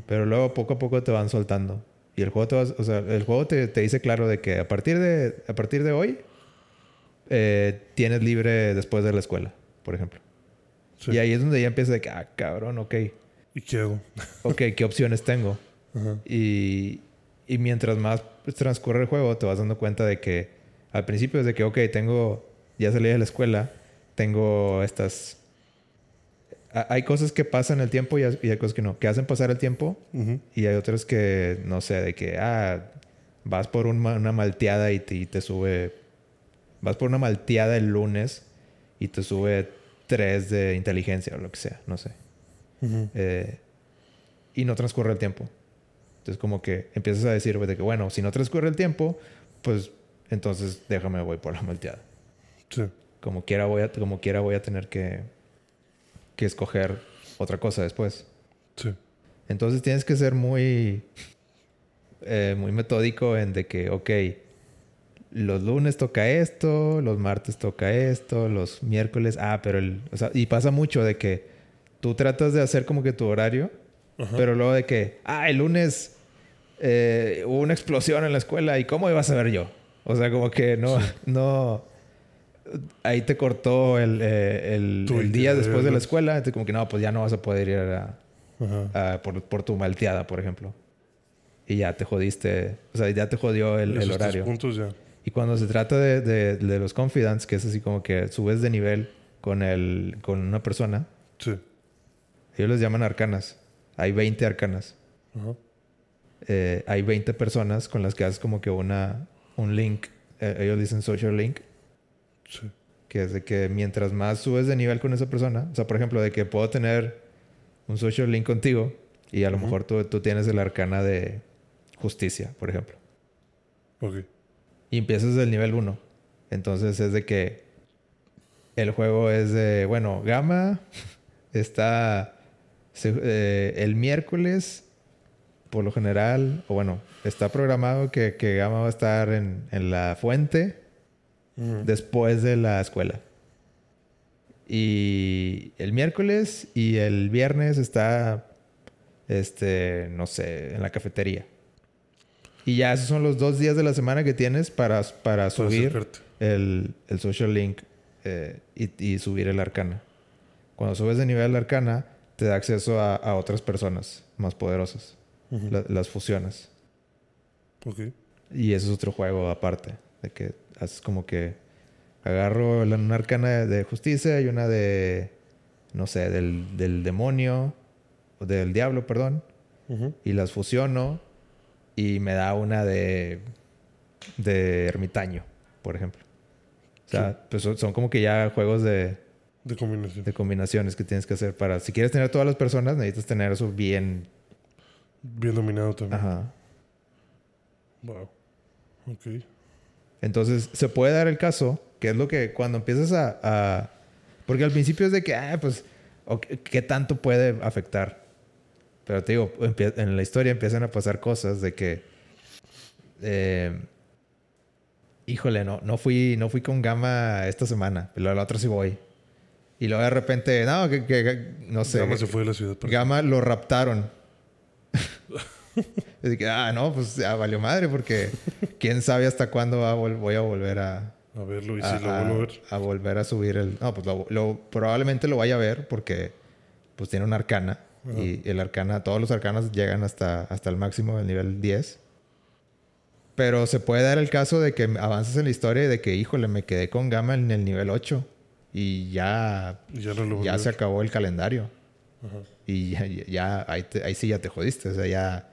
Pero luego poco a poco te van soltando. Y el juego te, va- o sea, el juego te, te dice claro de que a partir de, a partir de hoy eh, tienes libre después de la escuela, por ejemplo. Sí. Y ahí es donde ya empieza de que, ah, cabrón, ok. ¿Y qué hago? Ok, ¿qué opciones tengo? Ajá. Y, y mientras más transcurre el juego, te vas dando cuenta de que al principio es de que, ok, tengo, ya salí de la escuela, tengo estas... ha- Hay cosas que pasan el tiempo y hay, cosas que no, que hacen pasar el tiempo y hay otras que, no sé, de que, ah, vas por un ma- una malteada y te, y te sube, vas por una malteada el lunes y te sube tres de inteligencia o lo que sea, no sé. Eh, y no transcurre el tiempo. Entonces como que empiezas a decir pues, de que bueno, si no transcurre el tiempo, pues entonces déjame voy por la malteada. Sí. Como quiera voy a, como quiera voy a tener que, que escoger otra cosa después. Sí. Entonces tienes que ser muy, eh, muy metódico en de que, ok, los lunes toca esto, los martes toca esto, los miércoles, ah, pero el, o sea, y pasa mucho de que tú tratas de hacer como que tu horario, Ajá. pero luego de que, ah, el lunes eh, hubo una explosión en la escuela y cómo iba a saber yo. O sea, como que no, no, ahí te cortó el, eh, el- día después de la escuela, entonces como que no, pues ya no vas a poder ir a, Ajá. a- por, por tu malteada, por ejemplo. Y ya te jodiste, o sea, ya te jodió el, horario. puntos ya. Y cuando se trata de, de- de los confidants, que es así como que subes de nivel con, el, con una persona, Sí. ellos les llaman arcanas. Hay 20 arcanas. Ajá. Eh, hay 20 personas con las que haces como que una, un link. Eh, ellos dicen social link. Sí. Que es de que mientras más subes de nivel con esa persona, o sea, por ejemplo, de que puedo tener un social link contigo y a lo mejor tú, tú tienes el arcana de justicia, por ejemplo. Ok. Y empiezas del nivel 1. Entonces es de que el juego es de, bueno, Gama está se- eh, el miércoles, por lo general, o bueno, está programado que, que Gama va a estar en, en la fuente Después de la escuela. Y el miércoles y el viernes está, este, no sé, en la cafetería. Y ya esos son los dos días de la semana que tienes para, para subir el, el social link eh, y, y subir el arcana. Cuando subes de nivel el arcana, te da acceso a, a otras personas más poderosas. La- las fusionas. Ok. Y eso es otro juego aparte. De que haces como que agarro una arcana de, justicia y una de, no sé, del, del demonio, o del diablo, perdón. Y las fusiono y me da una de, de ermitaño, por ejemplo. O sea, pues son, son como que ya juegos de, De combinación. de combinaciones que tienes que hacer para... Si quieres tener todas las personas, necesitas tener eso bien... Bien dominado también. Ajá. Wow. Ok. Entonces, se puede dar el caso, que es lo que cuando empiezas a... a- porque al principio es de que, ah, pues, ok, ¿qué tanto puede afectar? Pero te digo, en la historia empiezan a pasar cosas de que... eh, híjole, no, no, fui, no fui con Gama esta semana, pero la otra sí voy. Y luego de repente, no, que, que- no sé. Gama se fue de la ciudad. Gama lo raptaron. Así que, ah, no, pues ya valió madre porque quién sabe hasta cuándo va voy a volver a, A verlo y a, si lo vuelvo a ver. a volver a subir el... No, pues lo, lo- probablemente lo vaya a ver porque pues tiene una arcana y el arcana, todos los arcanas llegan hasta, hasta el máximo del nivel 10. Pero se puede dar el caso de que avances en la historia y de que, híjole, me quedé con Gama en el nivel 8 y ya, ya no ya se acabó el calendario. Ajá. Y ya, ya- ya ahí, te- ahí sí ya te jodiste. O sea, ya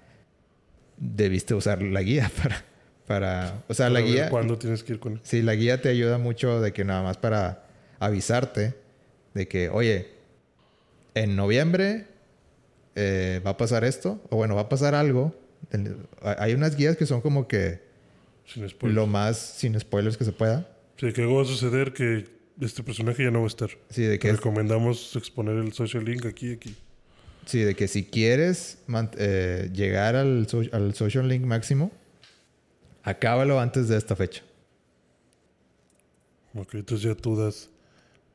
debiste usar la guía para... para o sea, la Para ver guía... ¿Cuándo tienes que ir con él? Sí, la guía te ayuda mucho de que nada más para avisarte de que, oye, en noviembre eh, va a pasar esto, o bueno, va a pasar algo. Hay unas guías que son como que Sin spoilers. lo más sin spoilers que se pueda. Sí, que algo va a suceder que este personaje ya no va a estar. Sí, de Te que, es- recomendamos exponer el social link aquí aquí. Sí, de que si quieres eh, llegar al, so- al social link máximo, acábalo antes de esta fecha. Ok, entonces ya tú das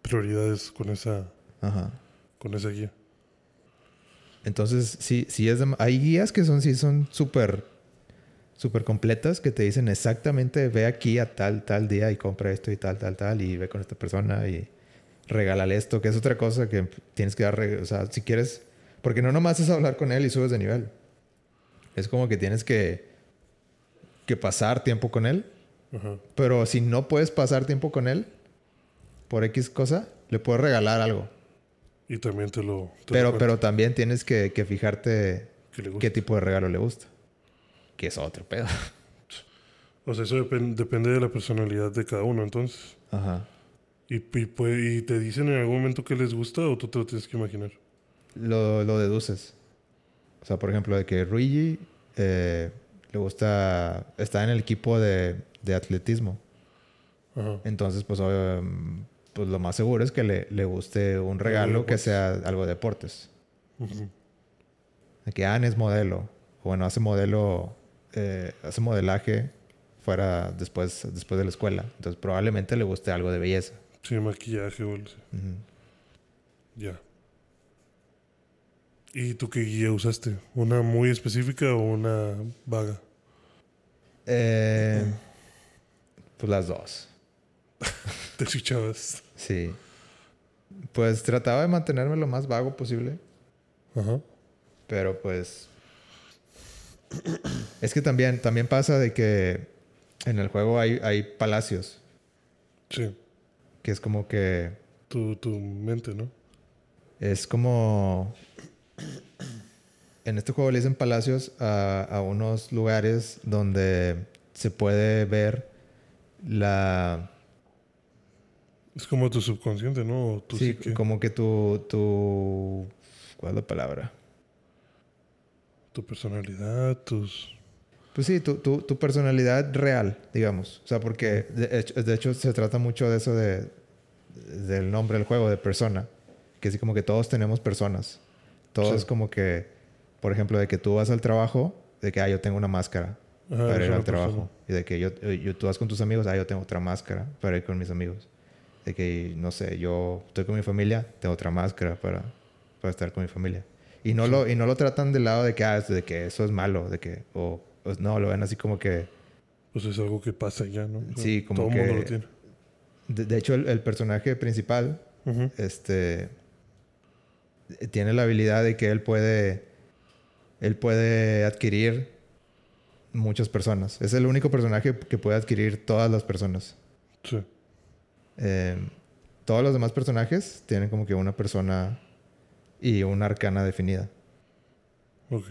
prioridades con esa, Ajá. con esa guía. Entonces, sí, sí es de- hay guías que son, sí son súper, súper completas que te dicen exactamente ve aquí a tal, tal día y compra esto y tal, tal, tal y ve con esta persona y regálale esto, que es otra cosa que tienes que dar, o sea, si quieres, porque no nomás es hablar con él y subes de nivel. Es como que tienes que, que pasar tiempo con él, pero si no puedes pasar tiempo con él por X cosa, le puedes regalar algo. Y también te lo... te Pero, pero también tienes que, que fijarte qué tipo de regalo le gusta. Que es otro pedo. O sea, eso depen- depende de la personalidad de cada uno, entonces. Ajá. Y, y, puede- y te dicen en algún momento que les gusta o tú te lo tienes que imaginar. Lo, lo deduces. O sea, por ejemplo, de que Luigi eh, le gusta. Está en el equipo de, de atletismo. Ajá. Entonces, pues, obvio, mm, pues lo más seguro es que le, le guste un regalo que sea algo de deportes. De que Anne es modelo. Bueno, hace modelo. eh, hace modelaje fuera después, después de la escuela. Entonces, probablemente le guste algo de belleza. Sí, maquillaje o el- sí. Ujú. Ya. ¿Y tú qué guía usaste? ¿Una muy específica o una vaga? Eh, pues las dos. Te escuchabas. Sí. Pues trataba de mantenerme lo más vago posible, Ajá. pero pues es que también también pasa de que en el juego hay, hay palacios, Sí. que es como que Tu, tu mente, ¿no? es como en este juego le dicen palacios a, a unos lugares donde se puede ver la Es como tu subconsciente, ¿no? Tu sí, psique, como que tu tu ¿cuál es la palabra? tu personalidad, tus... Pues sí, tu, tu, tu personalidad real, digamos. O sea, porque de hecho, de hecho se trata mucho de eso de, del nombre del juego, de persona. Que así como que todos tenemos personas. Todo Sí. es como que, por ejemplo, de que tú vas al trabajo, de que, ah, yo tengo una máscara Ajá, para ir al trabajo. Y de que yo, yo, tú vas con tus amigos, ah, yo tengo otra máscara para ir con mis amigos. De que, no sé, yo estoy con mi familia, tengo otra máscara para, para estar con mi familia. Y no, lo, y no lo tratan del lado de que, ah, de que eso es malo, de que, o no, lo ven así como que... Pues es algo que pasa ya, ¿no? O sea, Sí, como Todo el mundo que- lo tiene. De, de hecho, el, el personaje principal, Ujú. este... Tiene la habilidad de que él puede... Él puede adquirir muchas personas. Es el único personaje que puede adquirir todas las personas. Sí. Eh, todos los demás personajes tienen como que una persona y una arcana definida. Ok.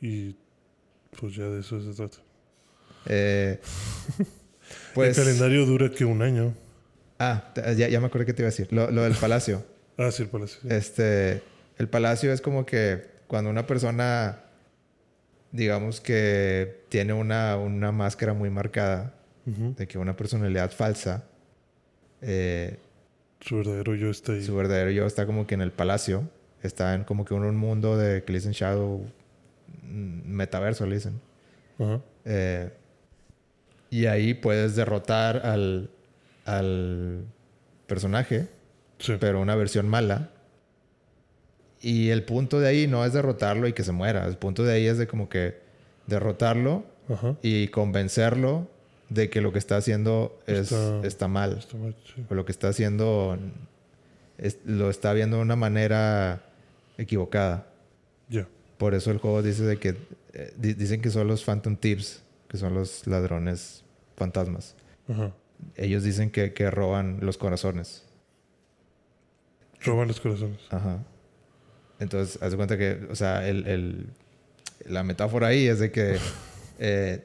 Y pues ya de eso se trata. Eh, pues... el calendario dura que un año. Ah, te- ya, ya me acordé que te iba a decir. Lo, lo del palacio. Ah, sí, el palacio. sí. Este, el palacio es como que cuando una persona, digamos que tiene una, una máscara muy marcada, de que una personalidad falsa, eh, Su verdadero yo está ahí. su verdadero yo está como que en el palacio, está en como que en un mundo de que le dicen Shadow, mm, metaverso le dicen. Eh, y ahí puedes derrotar al, al personaje, Sí. pero una versión mala. Y el punto de ahí no es derrotarlo y que se muera. El punto de ahí es de como que derrotarlo Ajá. y convencerlo de que lo que está haciendo es, Está- está, mal. Está mal, sí. O lo que está haciendo es- lo está viendo de una manera equivocada. Ya. Por eso el juego dice de que eh, di- dicen que son los Phantom Thieves, que son los ladrones fantasmas. Ajá. Ellos dicen que, que roban los corazones. Roban los corazones. Ajá. Entonces, haz de cuenta que, o sea, el, el- la metáfora ahí es de que eh,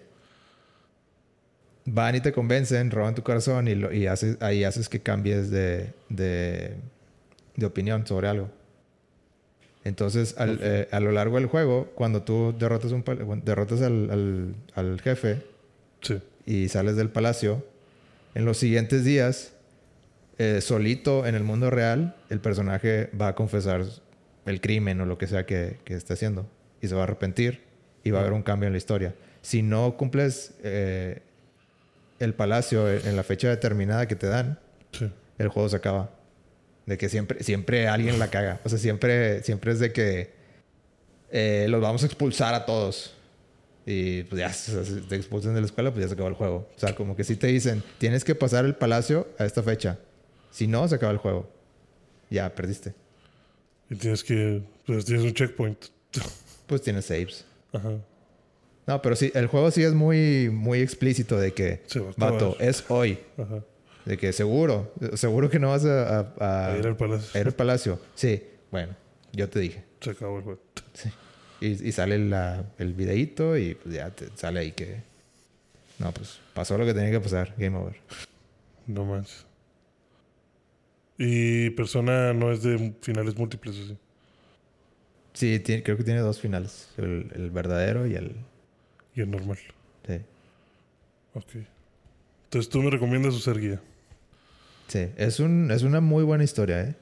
van y te convencen, roban tu corazón y, lo- y haces, ahí haces que cambies de, de, de opinión sobre algo. Entonces, al- eh, a lo largo del juego, cuando tú derrotas, un, derrotas al, al- al jefe Sí. y sales del palacio, en los siguientes días, eh, solito en el mundo real, el personaje va a confesar el crimen o lo que sea que, que esté haciendo y se va a arrepentir y va a haber un cambio en la historia. Si no cumples eh, el palacio en la fecha determinada que te dan, Sí. el juego se acaba. De que siempre, siempre alguien la caga. O sea, siempre, siempre es de que eh, los vamos a expulsar a todos. Y pues ya, si te expulsan de la escuela, pues ya se acabó el juego. O sea, como que si te dicen, tienes que pasar el palacio a esta fecha. Si no, se acaba el juego. Ya, perdiste. Y tienes que. Pues tienes un checkpoint. Pues tienes saves. Ajá. No, pero sí, el juego sí es muy, muy explícito de que, vato, es hoy. Ajá. De que seguro, seguro que no vas a, a- a- A ir al palacio. a ir al palacio. Sí, bueno, yo te dije. Se acabó el juego. Y, y sale la- el videíto y pues ya te sale ahí que... No, pues pasó lo que tenía que pasar. Game over. No manches. Y persona no es de finales múltiples, ¿o sí? Sí, tiene- creo que tiene dos finales. El, el verdadero y el... Y el normal. Sí. Ok. Entonces tú me recomiendas usar guía. Sí, es, un, es una muy buena historia, ¿eh?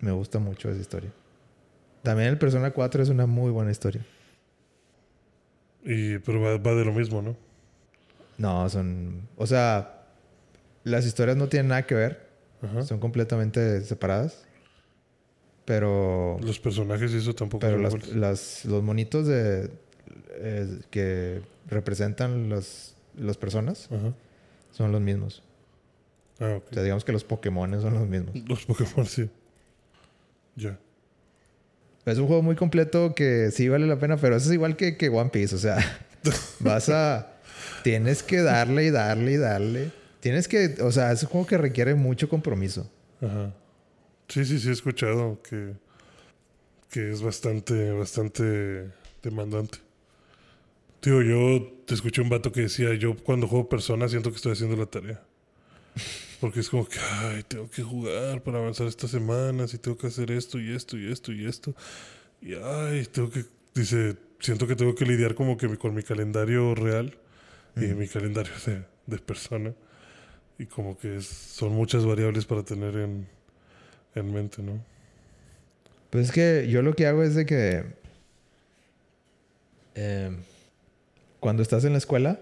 Me gusta mucho esa historia. También el Persona 4 es una muy buena historia. Y, pero va, va de lo mismo, ¿no? No, son... O sea, las historias no tienen nada que ver. Ajá. Son completamente separadas. Pero... Los personajes y eso tampoco Pero las, las- los monitos de, eh, que representan los, las personas Ajá. son los mismos. Ah, ok. O sea, digamos que los Pokémon son los mismos. Los Pokémon, sí. Ya. Es un juego muy completo que sí vale la pena, pero eso es igual que, que One Piece. O sea, vas a... Tienes que darle y darle y darle. Tienes que... O sea, es un juego que requiere mucho compromiso. Ajá. Sí, sí, sí, he escuchado que, que es bastante, bastante demandante. Tío, yo te escuché un vato que decía, yo cuando juego persona siento que estoy haciendo la tarea. Porque es como que, ay, tengo que jugar para avanzar estas semanas y tengo que hacer esto y esto y esto y esto. Y ay, tengo que, dice, siento que tengo que lidiar como que con mi calendario real y mi calendario de, de persona. Y como que es- son muchas variables para tener en, en mente, ¿no? Pues es que yo lo que hago es de que... eh, cuando estás en la escuela,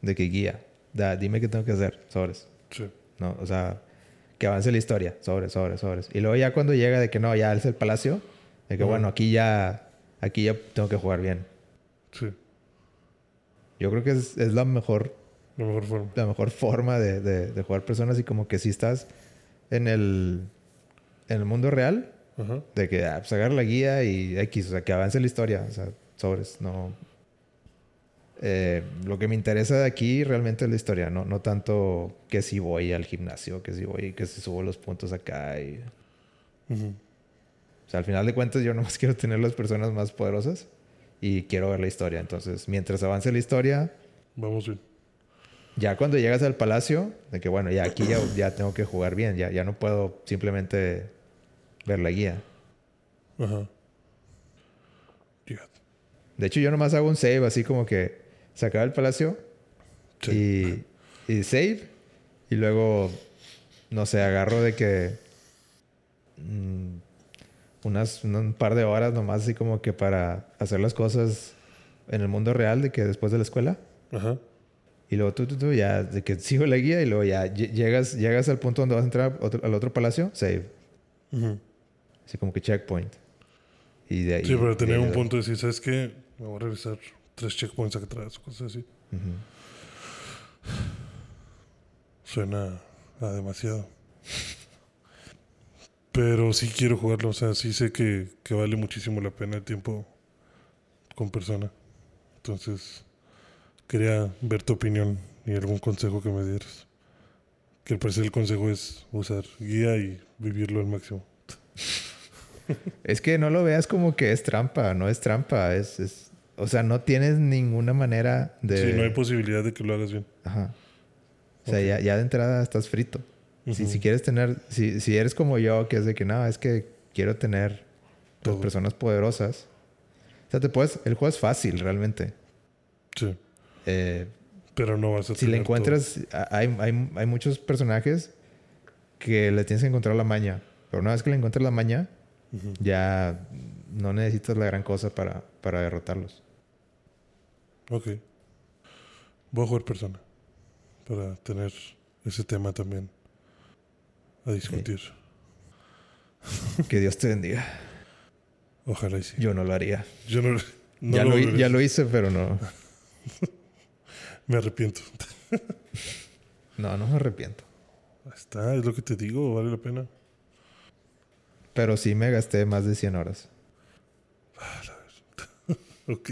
de que guía. Da, dime qué tengo que hacer. Sobres. Sí. ¿No? O sea, que avance la historia, sobres, sobres, sobres. Y luego ya cuando llega de que no, ya es el palacio, de que Ujú. bueno, aquí ya, aquí ya tengo que jugar bien. Sí, Yo creo que es, es la mejor la mejor forma. la mejor forma de, de- de jugar personas y como que si estás en el, en el mundo real, Ajá. de que ah, pues agarra la guía y X, o sea, que avance la historia, o sea, sobres, no... Eh, lo que me interesa de aquí realmente es la historia, no, no tanto que si voy al gimnasio, que si voy, que si subo los puntos acá y... Ujú. O sea, al final de cuentas yo nomás quiero tener las personas más poderosas y quiero ver la historia. Entonces, mientras avance la historia, Vamos bien. ya cuando llegas al palacio, de que bueno, ya aquí ya, ya tengo que jugar bien, ya, ya no puedo simplemente ver la guía. Ajá. Ya. De hecho, yo nomás hago un save así como que se acaba el palacio Sí. y, y save y luego, no sé, agarro de que mm, unas, un par de horas nomás así como que para hacer las cosas en el mundo real de que después de la escuela. Ajá. Y luego tú, tú, tú, ya, de que sigo la guía y luego ya lle- llegas, llegas al punto donde vas a entrar otro- al otro palacio, save. Ujú. Así como que checkpoint. Y de ahí. Sí, pero tener un punto de decir, ¿sabes qué? Me voy a revisar tres checkpoints atrás, cosas así. Ujú. Suena a demasiado. Pero sí quiero jugarlo, o sea, sí sé que, que vale muchísimo la pena el tiempo con persona. Entonces, quería ver tu opinión y algún consejo que me dieras. Que al parecer el consejo es usar guía y vivirlo al máximo. Es que no lo veas como que es trampa, no es trampa. Es, es- o sea, no tienes ninguna manera de. Sí, no hay posibilidad de que lo hagas bien. Ajá. O sea, Ok. ya, ya de entrada estás frito. si, Ujú. si quieres tener. Si, si eres como yo, que es de que no, es que quiero tener pues, personas poderosas. O sea, te puedes. El juego es fácil, realmente. Sí, Eh, pero no vas a si le encuentras. Hay, hay, hay muchos personajes que le tienes que encontrar la maña. Pero una vez que le encuentras la maña, Ujú. ya no necesitas la gran cosa para, para derrotarlos. Ok. Voy a jugar persona. Para tener ese tema también a discutir. Que Dios te bendiga. Ojalá y sí. Yo no lo haría. Yo no, no ya, lo ya lo hice, pero no. Me arrepiento. No, no me arrepiento. Ahí está, es lo que te digo, vale la pena. Pero sí me gasté más de 100 horas. Ok.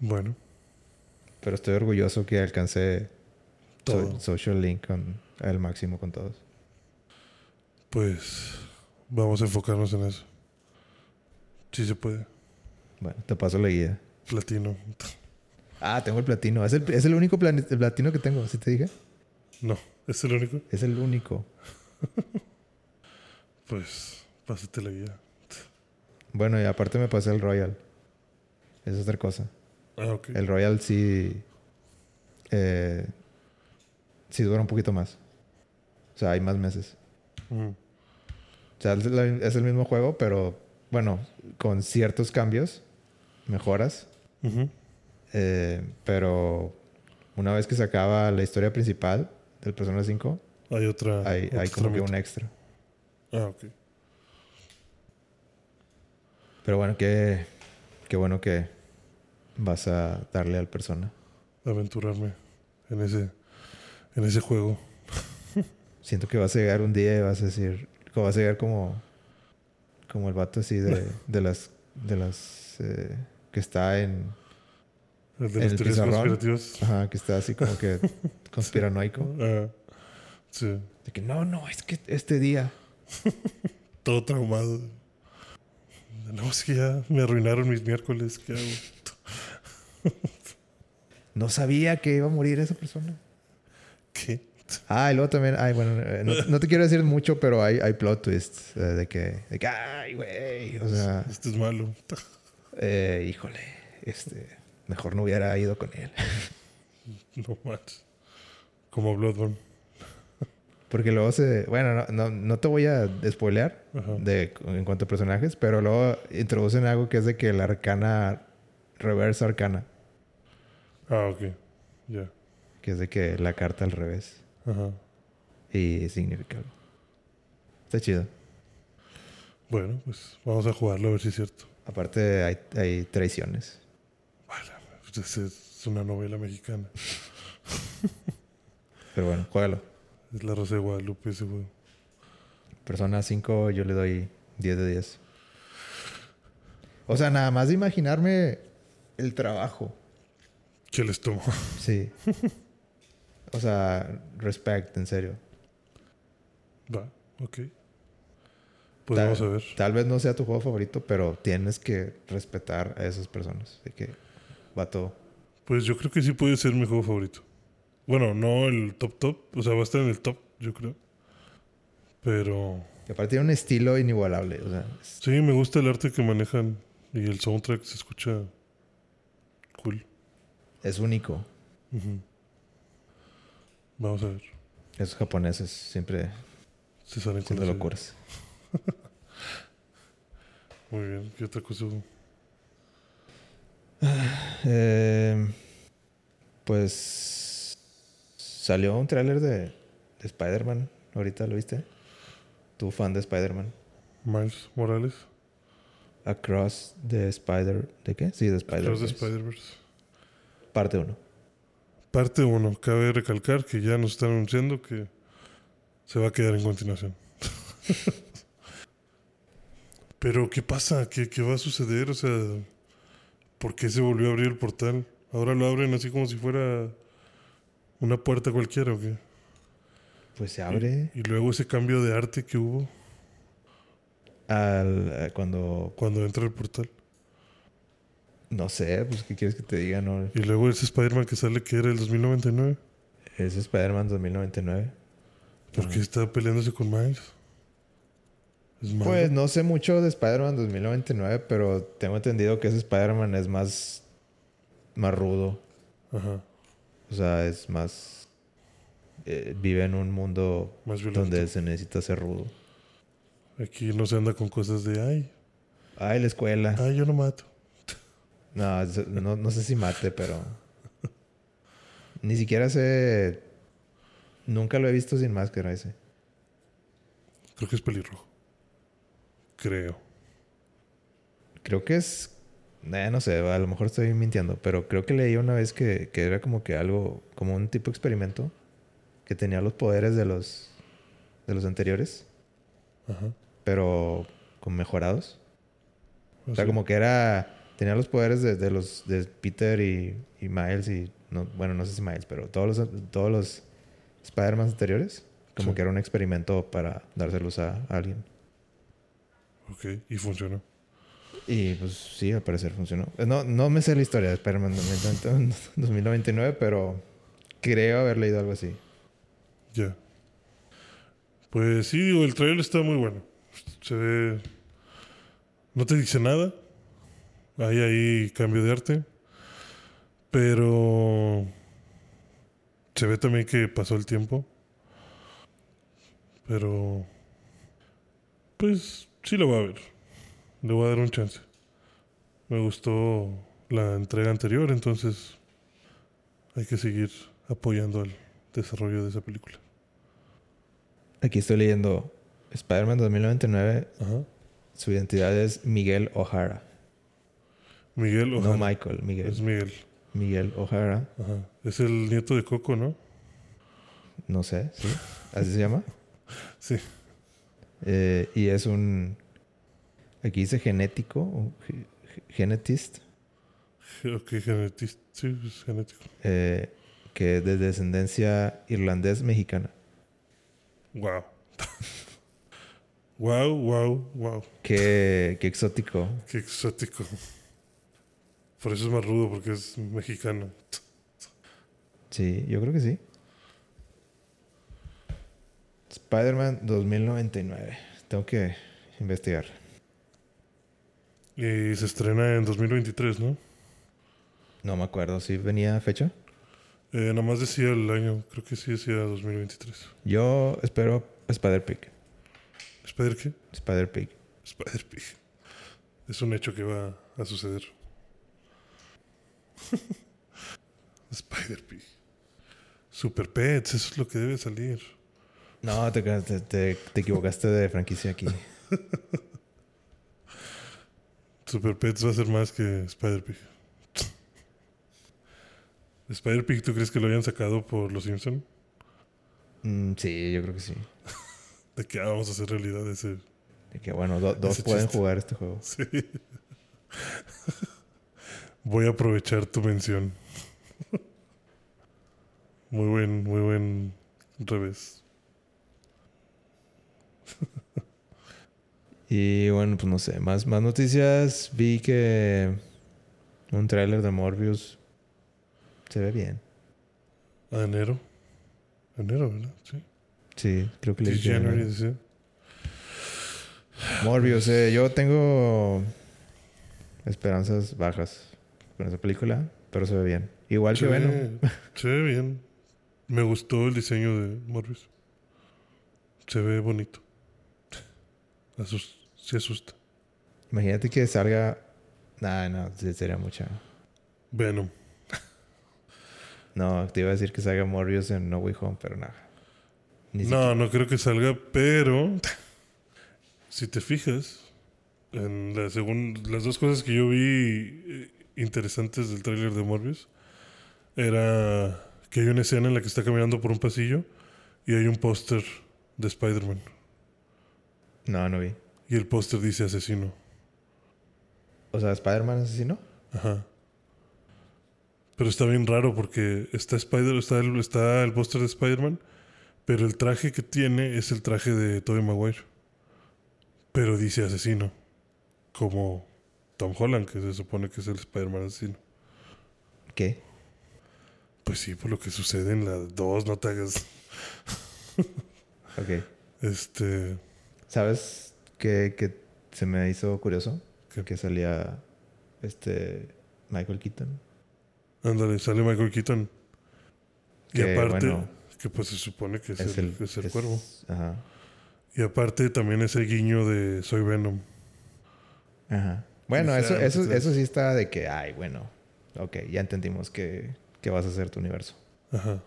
Bueno, Pero estoy orgulloso que alcancé so- Todo. Social Link con el máximo con todos. pues vamos a enfocarnos en eso. Sí se puede. Bueno, te paso la guía. Platino. Ah, tengo el platino. Es el, es el único platino que tengo, ¿sí te dije? No, es el único. Es el único. Pues pásate la guía. Bueno, y aparte me pasé el Royal. Es otra cosa. Ah. El Royal sí. eh, sí dura un poquito más. O sea, hay más meses. Mm. O sea, es, el mismo juego, pero bueno, con ciertos cambios, mejoras. Eh, pero una vez que se acaba la historia principal del Persona 5, Hay otra. hay, otro hay como que un extra. Ah, ok. Pero bueno, qué, qué bueno que vas a darle al Persona. Aventurarme en ese, en ese juego. Siento que vas a llegar un día y vas a decir, vas a llegar como, como el vato así de, de las, de las eh, que está en, El de ¿En el teorías conspirativas. ajá, que está así como que conspiranoico. Ah, sí. De que no, no, es que este día. Todo traumado. No, es que ya me arruinaron mis miércoles. ¿Qué hago? No sabía que iba a morir esa persona. ¿Qué? Ah, y luego también, ay, bueno, eh, no, no te quiero decir mucho, pero hay, hay plot twists eh, de que, de que, ay, güey, o sea, Esto es malo. eh, híjole, este, mejor no hubiera ido con él. No más. Como Bloodborne. Porque luego se, bueno, no, no, no te voy a spoilear de, en cuanto a personajes, pero luego introducen algo que es de que la arcana, reverse arcana, Ah, ok. Ya. que es de que la carta al revés Ajá. y significa algo. Está chido. Bueno, pues vamos a jugarlo a ver si es cierto. Aparte hay, hay traiciones. Vale, pues es una novela mexicana. Pero bueno, juégalo. Es la Rosa de Guadalupe ese juego. Persona 5 yo le doy 10 de 10. O sea, nada más de imaginarme el trabajo. ¿Qué les tomó? Sí. o sea, respect, en serio. Va, ok. Pues tal, vamos a ver. Tal vez no sea tu juego favorito, pero tienes que respetar a esas personas. De que va todo. Pues yo creo que sí puede ser mi juego favorito. Bueno, no el top top. O sea, va a estar en el top, yo creo. Pero... Y aparte tiene un estilo inigualable. O sea, es- Sí, me gusta el arte que manejan. Y el soundtrack se escucha cool. es único. Vamos a ver. Esos japoneses siempre Se salen con las locuras. Muy bien. ¿Qué otra cosa? Eh, pues salió un tráiler de, de Spider-Man. ¿Ahorita lo viste? ¿Tú fan de Spider-Man? Miles Morales. Across the Spider... ¿De qué? Sí, de Cross Spider-Man. the Spider-Verse. Parte 1. Parte 1. Cabe recalcar que ya nos están anunciando que se va a quedar en continuación. Pero, ¿qué pasa? ¿Qué, ¿Qué va a suceder? O sea, ¿por qué se volvió a abrir el portal? Ahora lo abren así como si fuera una puerta cualquiera o qué. Pues se abre Y luego ese cambio de arte que hubo al, eh, cuando... cuando entra el portal. No sé, pues ¿qué quieres que te diga? No, Y luego ese Spider-Man que sale que era el 2099. es Spider-Man 2099. ¿Por qué está peleándose con Miles? Es. Pues no sé mucho de Spider-Man 2099, pero tengo entendido que ese Spider-Man es más... Más rudo. Ajá. O sea, es más... eh, vive en un mundo Más donde se necesita ser rudo. Aquí no se anda con cosas de ay, Ay, la escuela. ay, yo no mato. No, no, no sé si mate, pero... Ni siquiera sé... Nunca lo he visto sin máscara ese. Creo que es pelirrojo. Creo. Creo que es... eh, no sé, a lo mejor estoy mintiendo, pero creo que leí una vez que, que era como que algo... Como un tipo de experimento. Que tenía los poderes de los... De los anteriores. Ajá. Pero... Con mejorados. O sea, como que era... Tenía los poderes de, de los... De Peter y, y Miles y... No, bueno, no sé si Miles, pero todos los... Todos los Spider-Man anteriores. Como Sí. que era un experimento para dárselos a, a alguien. Ok, y funcionó. Y pues sí, al parecer funcionó. No, no me sé la historia de Spider-Man 2099, 2099, pero creo haber leído algo así. Ya. Pues sí, digo, el trailer está muy bueno. Se ve. No te dice nada. Hay ahí cambio de arte. Pero. Se ve también que pasó el tiempo. Pero. Pues sí lo voy a ver. Le voy a dar un chance. Me gustó la entrega anterior, entonces. Hay que seguir apoyando el desarrollo de esa película. Aquí estoy leyendo Spider-Man 2099. Ajá. Su identidad es Miguel O'Hara. Miguel No O'Hara. Michael, es Miguel. Miguel. Miguel O'Hara. Ajá. Es el nieto de Coco, ¿no? No sé, ¿sí? ¿Así se llama? Sí. Eh, y es un... Aquí dice genético, o ge- ge- genetist, Ge- Ok, genetista. Sí, es genético. eh, que es de descendencia irlandés-mexicana. Wow. wow, wow, wow. Qué, qué exótico. Qué exótico. Por eso es más rudo, porque es mexicano. Sí, yo creo que sí. Spider-Man 2099. Tengo que investigar. Y se estrena en 2023, ¿no? No me acuerdo si venía fecha. Eh, nada más decía el año, creo que sí decía 2023. Yo espero Spider-Pig. ¿Spider qué? Spider-Pig. Spider-Pig. Es un hecho que va a suceder. Spider-Pig. Super Pets, eso es lo que debe salir. No, te, te, te- te equivocaste de franquicia aquí. Super Pets va a ser más que Spider-Pig. ¿Spider-Pig tú crees que lo hayan sacado por los Simpson? Mm, sí, yo creo que sí. De que ah, vamos a hacer realidad ese. De que bueno, do- dos pueden chiste. jugar este juego. Sí. Voy a aprovechar tu mención. Muy buen, muy buen revés. Y bueno, pues no sé, más, más noticias. Vi que un tráiler de Morbius se ve bien. A enero. Enero, ¿verdad? Sí. Sí, creo que le dije. January, sí. Morbius, eh, yo tengo esperanzas bajas con esa película, pero se ve bien. Igual que Se Venom. ve- Se ve bien. Me gustó el diseño de Morbius. Se ve bonito. Asus- sí asusta. Imagínate que salga. Nah, no, sería mucha. Venom. No, te iba a decir que salga Morbius en No Way Home, pero nada. Ni No, no creo que salga, pero si te fijas, en la segun- las dos cosas que yo vi eh, interesantes del tráiler de Morbius era que hay una escena en la que está caminando por un pasillo y hay un póster de Spider-Man No, no vi. Y el póster dice asesino. O sea, Spider-Man asesino. Ajá. Pero está bien raro porque está Spider, está el, está el póster de Spider-Man, pero el traje que tiene es el traje de Tobey Maguire. Pero dice asesino. Como Tom Holland, que se supone que es el Spider-Man asesino. ¿Qué? Pues sí, por lo que sucede en la 2, no te hagas. Ok. Este. ¿Sabes qué, qué se me hizo curioso? ¿Qué? Que salía este Michael Keaton. Ándale, sale Michael Keaton. Y Que, aparte, bueno, que pues se supone que es, Es el, el, es el es- cuervo. Ajá. Y aparte también ese guiño de Soy Venom. Ajá. Bueno, O eso, eso, entonces- eso sí está de que, ay, bueno, ok, ya entendimos que, que vas a hacer tu universo. Ajá.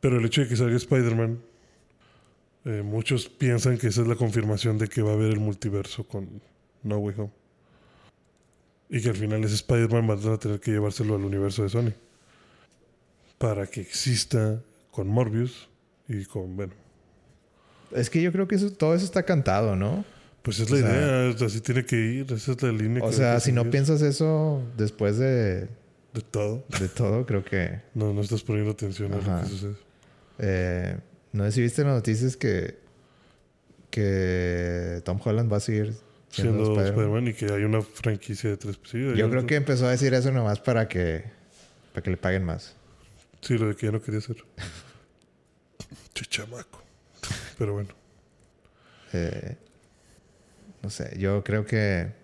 Pero el hecho de que salga Spider-Man, eh, muchos piensan que esa es la confirmación de que va a haber el multiverso con No Way Home. Y que al final ese Spider-Man van a tener que llevárselo al universo de Sony. Para que exista con Morbius y con Venom. Es que yo creo que eso, todo eso está cantado, ¿no? Pues es la O idea, así tiene que ir, esa es la línea O que sea, si no piensas eso después de, De todo. de todo, creo que... No, no estás poniendo atención a lo que sucede. eh, no sé si viste las noticias que, que Tom Holland va a seguir siendo, Siendo Spider-Man. Y que hay una franquicia de tres. Sí, Yo creo que empezó a decir eso nomás para que, para que le paguen más. Sí, lo de que ya no quería ser. Chichamaco. Pero bueno. Eh, no sé, yo creo que.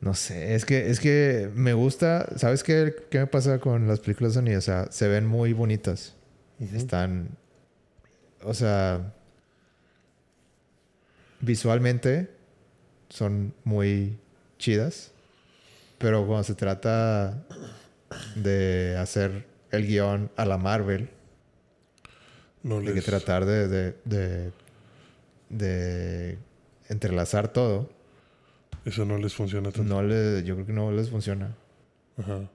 No sé, es que, es que me gusta. ¿Sabes qué, qué me pasa con las películas de Sony? O sea, se ven muy bonitas. Ujú. Están. O sea. Visualmente son muy chidas. Pero cuando se trata de hacer el guion a la Marvel, No de que les... tratar de, de, de, de entrelazar todo, Eso no les funciona tanto. no le, yo creo que no les funciona. Ajá.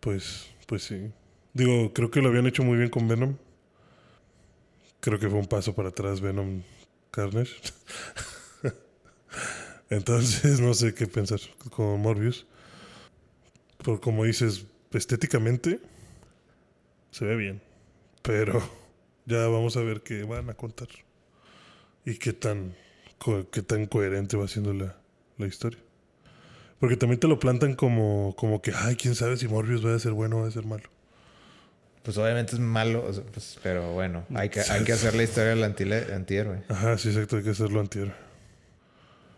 Pues, pues sí. Digo, creo que lo habían hecho muy bien con Venom. Creo que fue un paso para atrás Venom Carnage. Entonces, no sé qué pensar con Morbius. Por como dices, estéticamente se ve bien. Pero ya vamos a ver qué van a contar. Y qué tan, qué tan coherente va siendo la, la historia. Porque también te lo plantan como, como que, ay, quién sabe si Morbius va a ser bueno o va a ser malo. Pues obviamente es malo, o sea, pues, pero bueno, hay que, hay que hacer la historia del antile- antihéroe. Ajá, sí, exacto, hay que hacerlo antihéroe.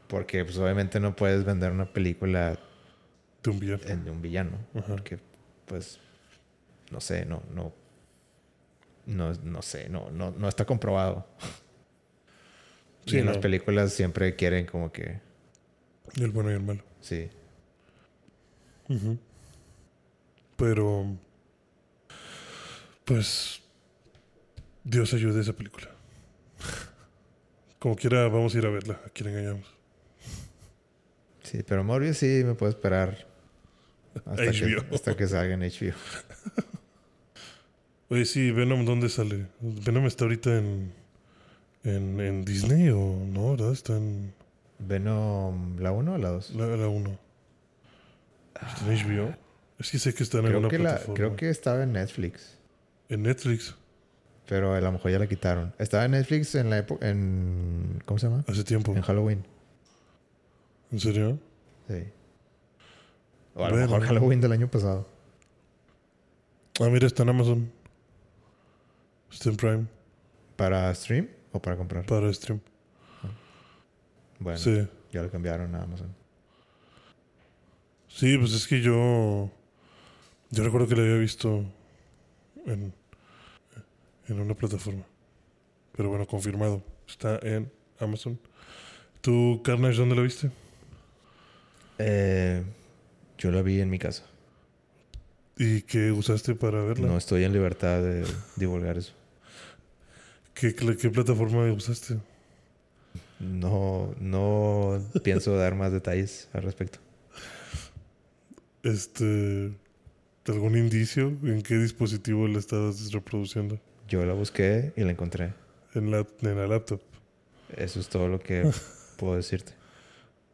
Porque pues obviamente no puedes vender una película De un villano. en- de un villano. Ajá. Porque pues, no sé, no, no, no, no sé, no, no, no está comprobado. Sí, y en no. las películas siempre quieren como que, El bueno y el malo. sí. Ujú. Pero, pues, Dios ayude a esa película. Como quiera, vamos a ir a verla. ¿A quién engañamos? Sí, pero Morbius sí me puedo esperar hasta, que, HBO. hasta que salga en HBO. Oye, sí, Venom, ¿dónde sale? Venom está ahorita en, en, en Disney o no, ¿verdad? Está en Venom, ¿la 1 o la 2? la, la 1. ¿Está en HBO? Es que sé que está en Creo alguna que, la, plataforma. creo que estaba en Netflix, En Netflix, pero a lo mejor ya la quitaron. Estaba en Netflix en la época, en, ¿cómo se llama? hace tiempo. En Halloween. ¿En serio? Sí. O a lo mejor Halloween del año pasado. Ah, mira, está en Amazon. Está en Prime ¿Para stream o para comprar? para stream. Bueno, Sí. ya lo cambiaron a Amazon. Sí, pues es que yo. Yo recuerdo que la había visto en, en una plataforma. Pero bueno, confirmado. Está en Amazon. ¿Tú, Carnage, dónde la viste? Eh, yo la vi en mi casa. ¿Y qué usaste para verla? No estoy en libertad de divulgar eso. ¿Qué, plataforma usaste? No, no pienso dar más detalles al respecto. Este. ¿Algún indicio en qué dispositivo la estabas reproduciendo? Yo la busqué y la encontré. En la, en la laptop. Eso es todo lo que puedo decirte.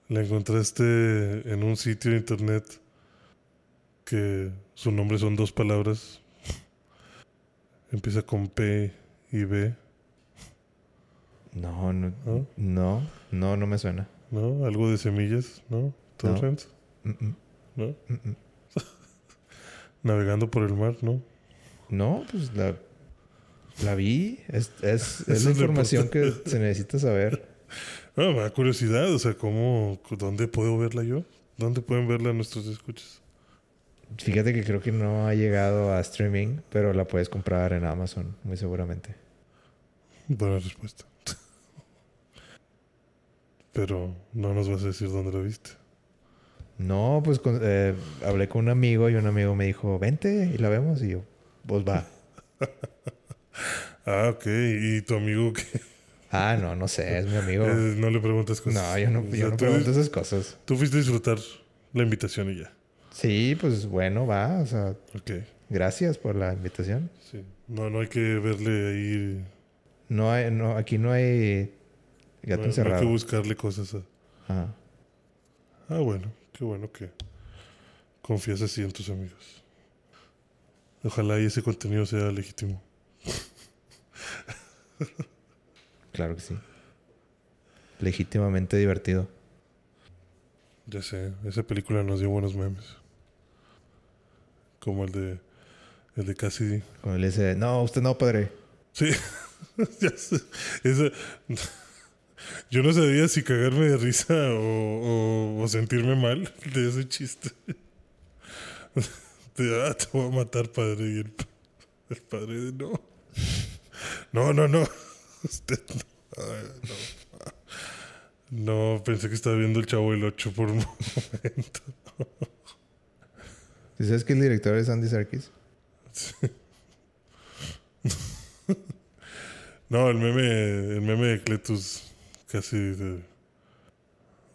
La encontraste en un sitio de internet que su nombre son dos palabras. Empieza con P y B, No, no, ¿no? no, no, no me suena. ¿No? Algo de semillas, ¿no? Mm, mm, ¿no? mm. Navegando por el mar, ¿no? No, pues la, la vi. Es, es, es la información que se necesita saber. Ah, me da curiosidad, o sea, ¿cómo, ¿dónde puedo verla yo? ¿Dónde pueden verla nuestros escuchas? Fíjate que creo que no ha llegado a streaming, pero la puedes comprar en Amazon, muy seguramente. Buena respuesta. Pero no nos vas a decir dónde la viste. No, pues con- eh, hablé con un amigo y un amigo me dijo, vente y la vemos. Y yo, pues va. Ah, ok. ¿Y tu amigo qué? Ah, no, no sé, es mi amigo. Eh, no le preguntas cosas. No, yo no, O yo no pregunto esas cosas. Tú fuiste a disfrutar la invitación y ya. Sí, pues bueno, va. O sea, gracias por la invitación. Sí. No, no hay que verle ahí. No hay, no, aquí no hay gato no, no hay encerrado. que buscarle cosas. a- Ajá. Ah, bueno. Qué bueno que confías así en tus amigos. Ojalá y ese contenido sea legítimo. Claro que sí. Legítimamente divertido. Ya sé, esa película nos dio buenos memes. Como el de el de Cassidy. Cuando le dice, no, usted no, padre. Sí, ya sé. Esa- Yo no sabía si cagarme de risa o, o- o sentirme mal de ese chiste. De, ah, te voy a matar, padre. Y el, el padre de no. No, no, no. Usted no. No. No, pensé que estaba viendo el chavo el 8 por un momento. ¿Sí ¿Sabes que el director es Andy Serkis? No, el meme, el meme de Cletus casi de,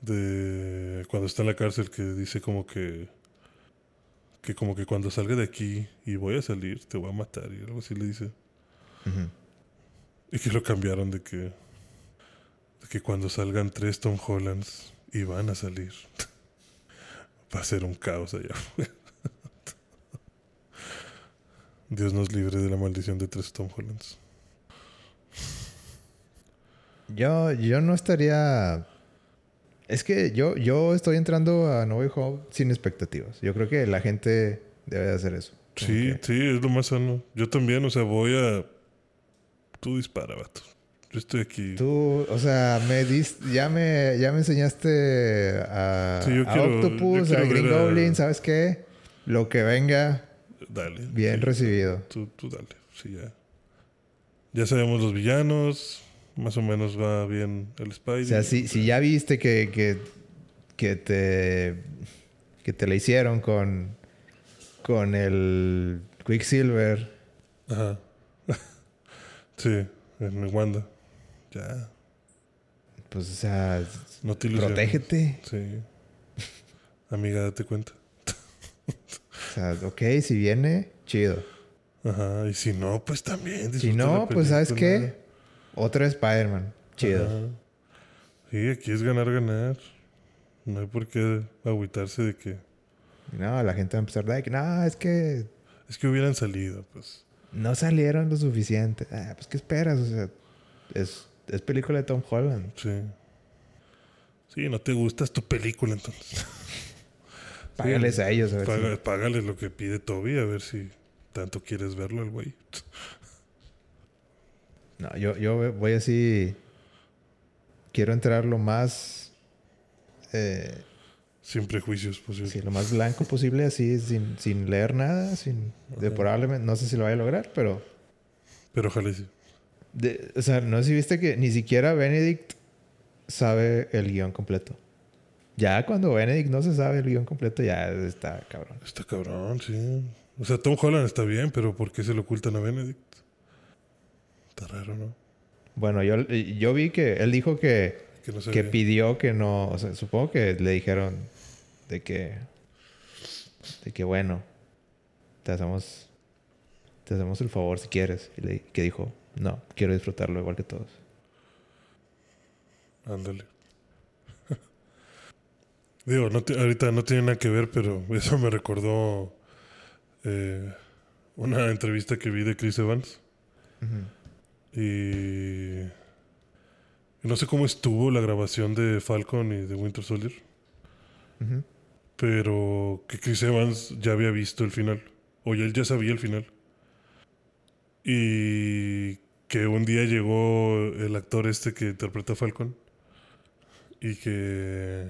de cuando está en la cárcel que dice como que que como que cuando salga de aquí y voy a salir te voy a matar y algo así le dice. Y que lo cambiaron de que de que cuando salgan tres Tom Hollands y van a salir va a ser un caos allá afuera. Dios nos libre de la maldición de tres Tom Hollands. Yo, yo no estaría... Es que yo, yo estoy entrando a No Way Home sin expectativas. Yo creo que la gente debe de hacer eso. Sí, sí, es lo más sano. Yo también, o sea, voy a. Tú dispara, vato. Yo estoy aquí. Tú, o sea, me dis, ya me, ya me enseñaste a, Sí, a quiero- Octopus, a Green a- Goblin, ¿sabes qué? Lo que venga, Dale. bien sí. recibido. Tú, tú dale. Sí, ya. Ya sabemos los villanos. Más o menos va bien el Spidey. O sea, si, si ya viste que, que, que te que te la hicieron con con el Quicksilver, Ajá. Sí, en Wanda. Ya. pues o sea, No te ilusiones. protégete. Sí. amiga, date cuenta. O sea, ok, si viene, chido. Ajá, y si no, pues también. Si no, pues ¿sabes qué? Otro Spider-Man. Chido. Ajá. Sí, aquí es ganar, ganar. No hay por qué agüitarse de que... No, la gente va a empezar a que no, es que Es que hubieran salido, pues. No salieron lo suficiente. Ah, pues ¿qué esperas? O sea, es, es película de Tom Holland. Sí. Sí, no te gusta, es tu película entonces. Págales a ellos. A ver Paga- si- Págale lo que pide Toby, a ver si tanto quieres verlo el güey. No, yo, yo voy así. Quiero entrar lo más. eh, Sin prejuicios pues, posibles. sí, lo más blanco posible, así, sin, sin leer nada, sin. De Ajá. probablemente. No sé si lo vaya a lograr, pero. Pero ojalá y sí. de- o sea, no sé si viste que ni siquiera Benedict sabe el guion completo. Ya cuando Benedict no se sabe el guion completo, ya está cabrón. Está cabrón, sí. O sea, Tom Holland está bien, pero ¿por qué se lo ocultan a Benedict? Está raro, ¿no? Bueno, yo, yo vi que él dijo que, Que no que pidió que no. O sea, supongo que le dijeron de que. De que bueno. Te hacemos. Te hacemos el favor si quieres. Y le, que dijo, no, quiero disfrutarlo igual que todos. Ándale. Digo, no te- ahorita no tiene nada que ver, pero eso me recordó eh, una entrevista que vi de Chris Evans. Y no sé cómo estuvo la grabación de Falcon y de Winter Soldier. Pero que Chris Evans ya había visto el final, o ya él ya sabía el final. Y que un día llegó el actor este que interpreta a Falcon y que,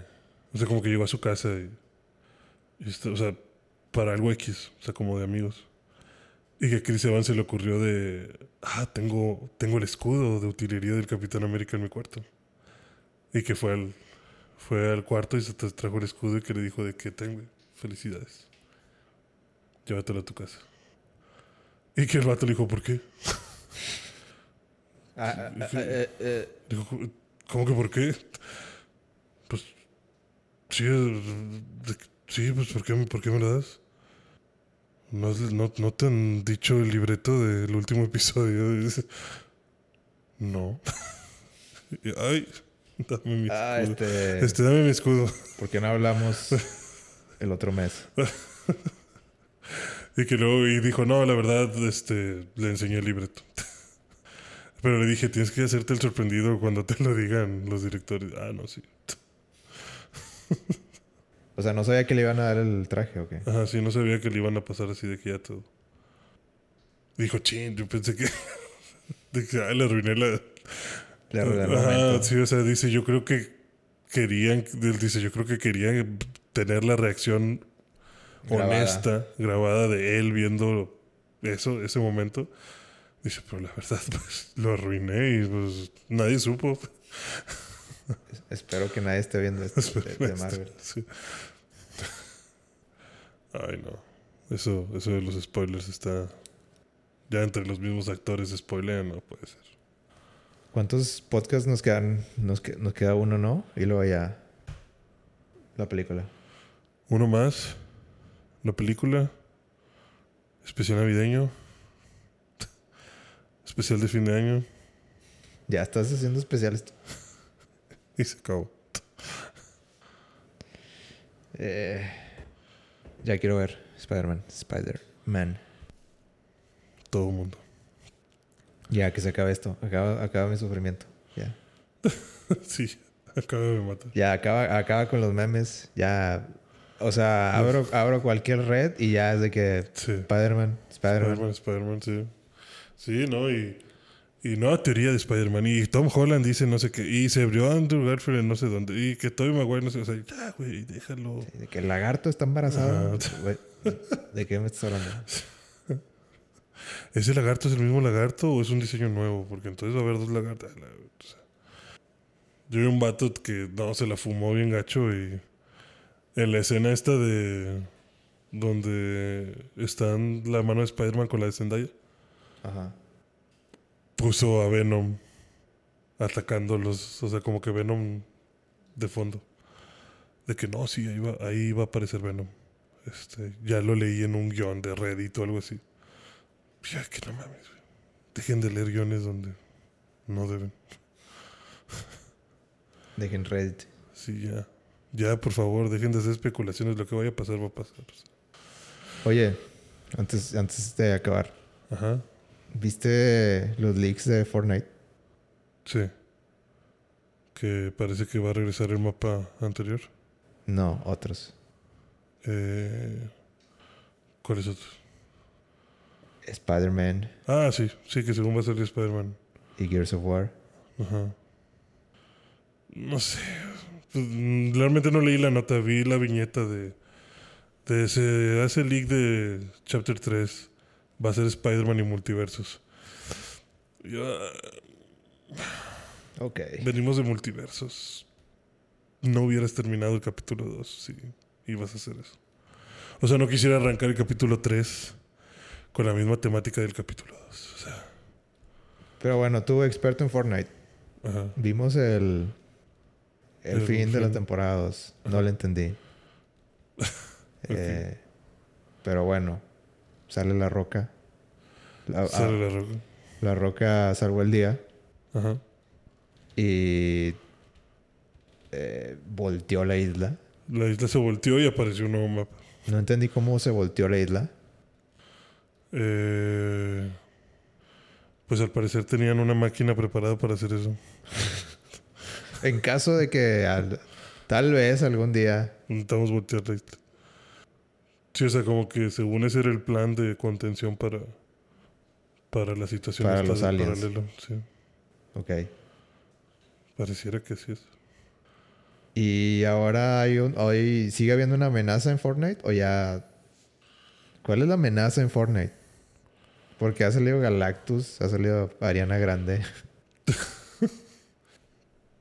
o sea, como que llegó a su casa o sea, para algo X, o sea, como de amigos. Y que Chris Evans se le ocurrió de, ah, tengo, tengo el escudo de utilería del Capitán América en mi cuarto. Y que fue al, fue al cuarto y se tra- trajo el escudo y que le dijo de que tengo, felicidades. Llévatelo a tu casa. Y que el vato le dijo, ¿por qué? Ah, ah, ah, eh, eh, Dijo, ¿cómo que por qué? Pues, sí, eh, sí, pues, ¿por qué, me- por qué me lo das? ¿No, no, no te han dicho el libreto del último episodio? No. Ay, dame mi ah, escudo. este, Este, dame mi escudo. ¿Por qué no hablamos el otro mes? Y que luego y dijo, no, la verdad, este, le enseñé el libreto. Pero le dije, tienes que hacerte el sorprendido cuando te lo digan los directores. Ah, no, sí. O sea, no sabía que le iban a dar el traje, ¿o qué? Ajá, sí, no sabía que le iban a pasar así de que ya todo. Dijo, chin, yo pensé que. de que, ah, le arruiné la. Ajá, sí, o sea, dice, yo creo que querían. Él dice, yo creo que querían tener la reacción Grabada. honesta, grabada de él viendo eso, ese momento. Dice, pero la verdad, pues lo arruiné y pues nadie supo. Espero que nadie esté viendo esto de, de Marvel. Sí. Ay, no. Eso, eso de los spoilers está. Ya entre los mismos actores spoilean, no puede ser. ¿Cuántos podcasts nos quedan? Nos, que- nos queda uno, ¿no? Y luego ya la película. Uno más. La película. Especial navideño. Especial de fin de año. Ya estás haciendo especiales. Y se acabó. Eh, ya quiero ver Spider-Man. Spider-Man. Todo el mundo. Ya que se acabe esto. Acaba, acaba mi sufrimiento. Ya. sí, acaba de matar. Ya acaba, acaba con los memes. Ya. O sea, abro, abro cualquier red y ya es de que Sí. Spider-Man, Spider-Man. Spider-Man, Spider-Man, sí. Sí, ¿no? Y, y nueva teoría de Spider-Man. Y Tom Holland dice no sé qué. Y se abrió Andrew Garfield en no sé dónde. Y que Tobey Maguire no sé. O sea, ya, güey, déjalo. De que el lagarto está embarazado. ¿De qué me estás hablando? ¿Ese lagarto es el mismo lagarto o es un diseño nuevo? Porque entonces va a haber dos lagartos. Yo vi un vato que no se la fumó bien gacho y en la escena esta de donde están la mano de Spider-Man con la de Zendaya, Ajá. puso a Venom atacándolos, o sea, como que Venom de fondo. de que no, sí, ahí va, ahí va a aparecer Venom. Este, ya lo leí en un guion de Reddit o algo así. Ya que no mames, güey. Dejen de leer guiones donde no deben. Dejen Reddit. Sí, ya. Ya, por favor, dejen de hacer especulaciones. Lo que vaya a pasar, va a pasar. Oye, antes, antes de acabar, Ajá. ¿viste los leaks de Fortnite? Sí. Que parece que va a regresar el mapa anterior. No, otros. Eh, ¿Cuál es otro? Spider-Man Ah, sí. Sí, que según va a salir Spider-Man. y Gears of War. Ajá. No sé. Pues, Realmente no leí la nota, vi la viñeta de. de se hace leak de Chapter 3. Va a ser Spider-Man y multiversos. Ya, Ok. venimos de multiversos. No hubieras terminado el capítulo 2 si ibas a hacer eso. O sea, no quisiera arrancar el capítulo 3 con la misma temática del capítulo 2. O sea, Pero bueno, tú, experto en Fortnite, ajá. vimos el, el, El fin de la temporada 2. No lo entendí. Eh, pero bueno, sale la roca. La, Sale ah, la roca. la roca salvó el día Ajá. y eh, volteó la isla. La isla se volteó y apareció un nuevo mapa. No entendí cómo se volteó la isla. Eh, pues al parecer tenían una máquina preparada para hacer eso. En caso de que al- tal vez algún día Intentamos voltear. Sí, o sea, como que según ese era el plan de contención para, para la situación Para los aliens. paralelo. Sí, Ok. pareciera que sí es. Y ahora hay un, hoy sigue habiendo una amenaza en Fortnite o ya ¿Cuál es la amenaza en Fortnite? Porque ha salido Galactus, ha salido Ariana Grande.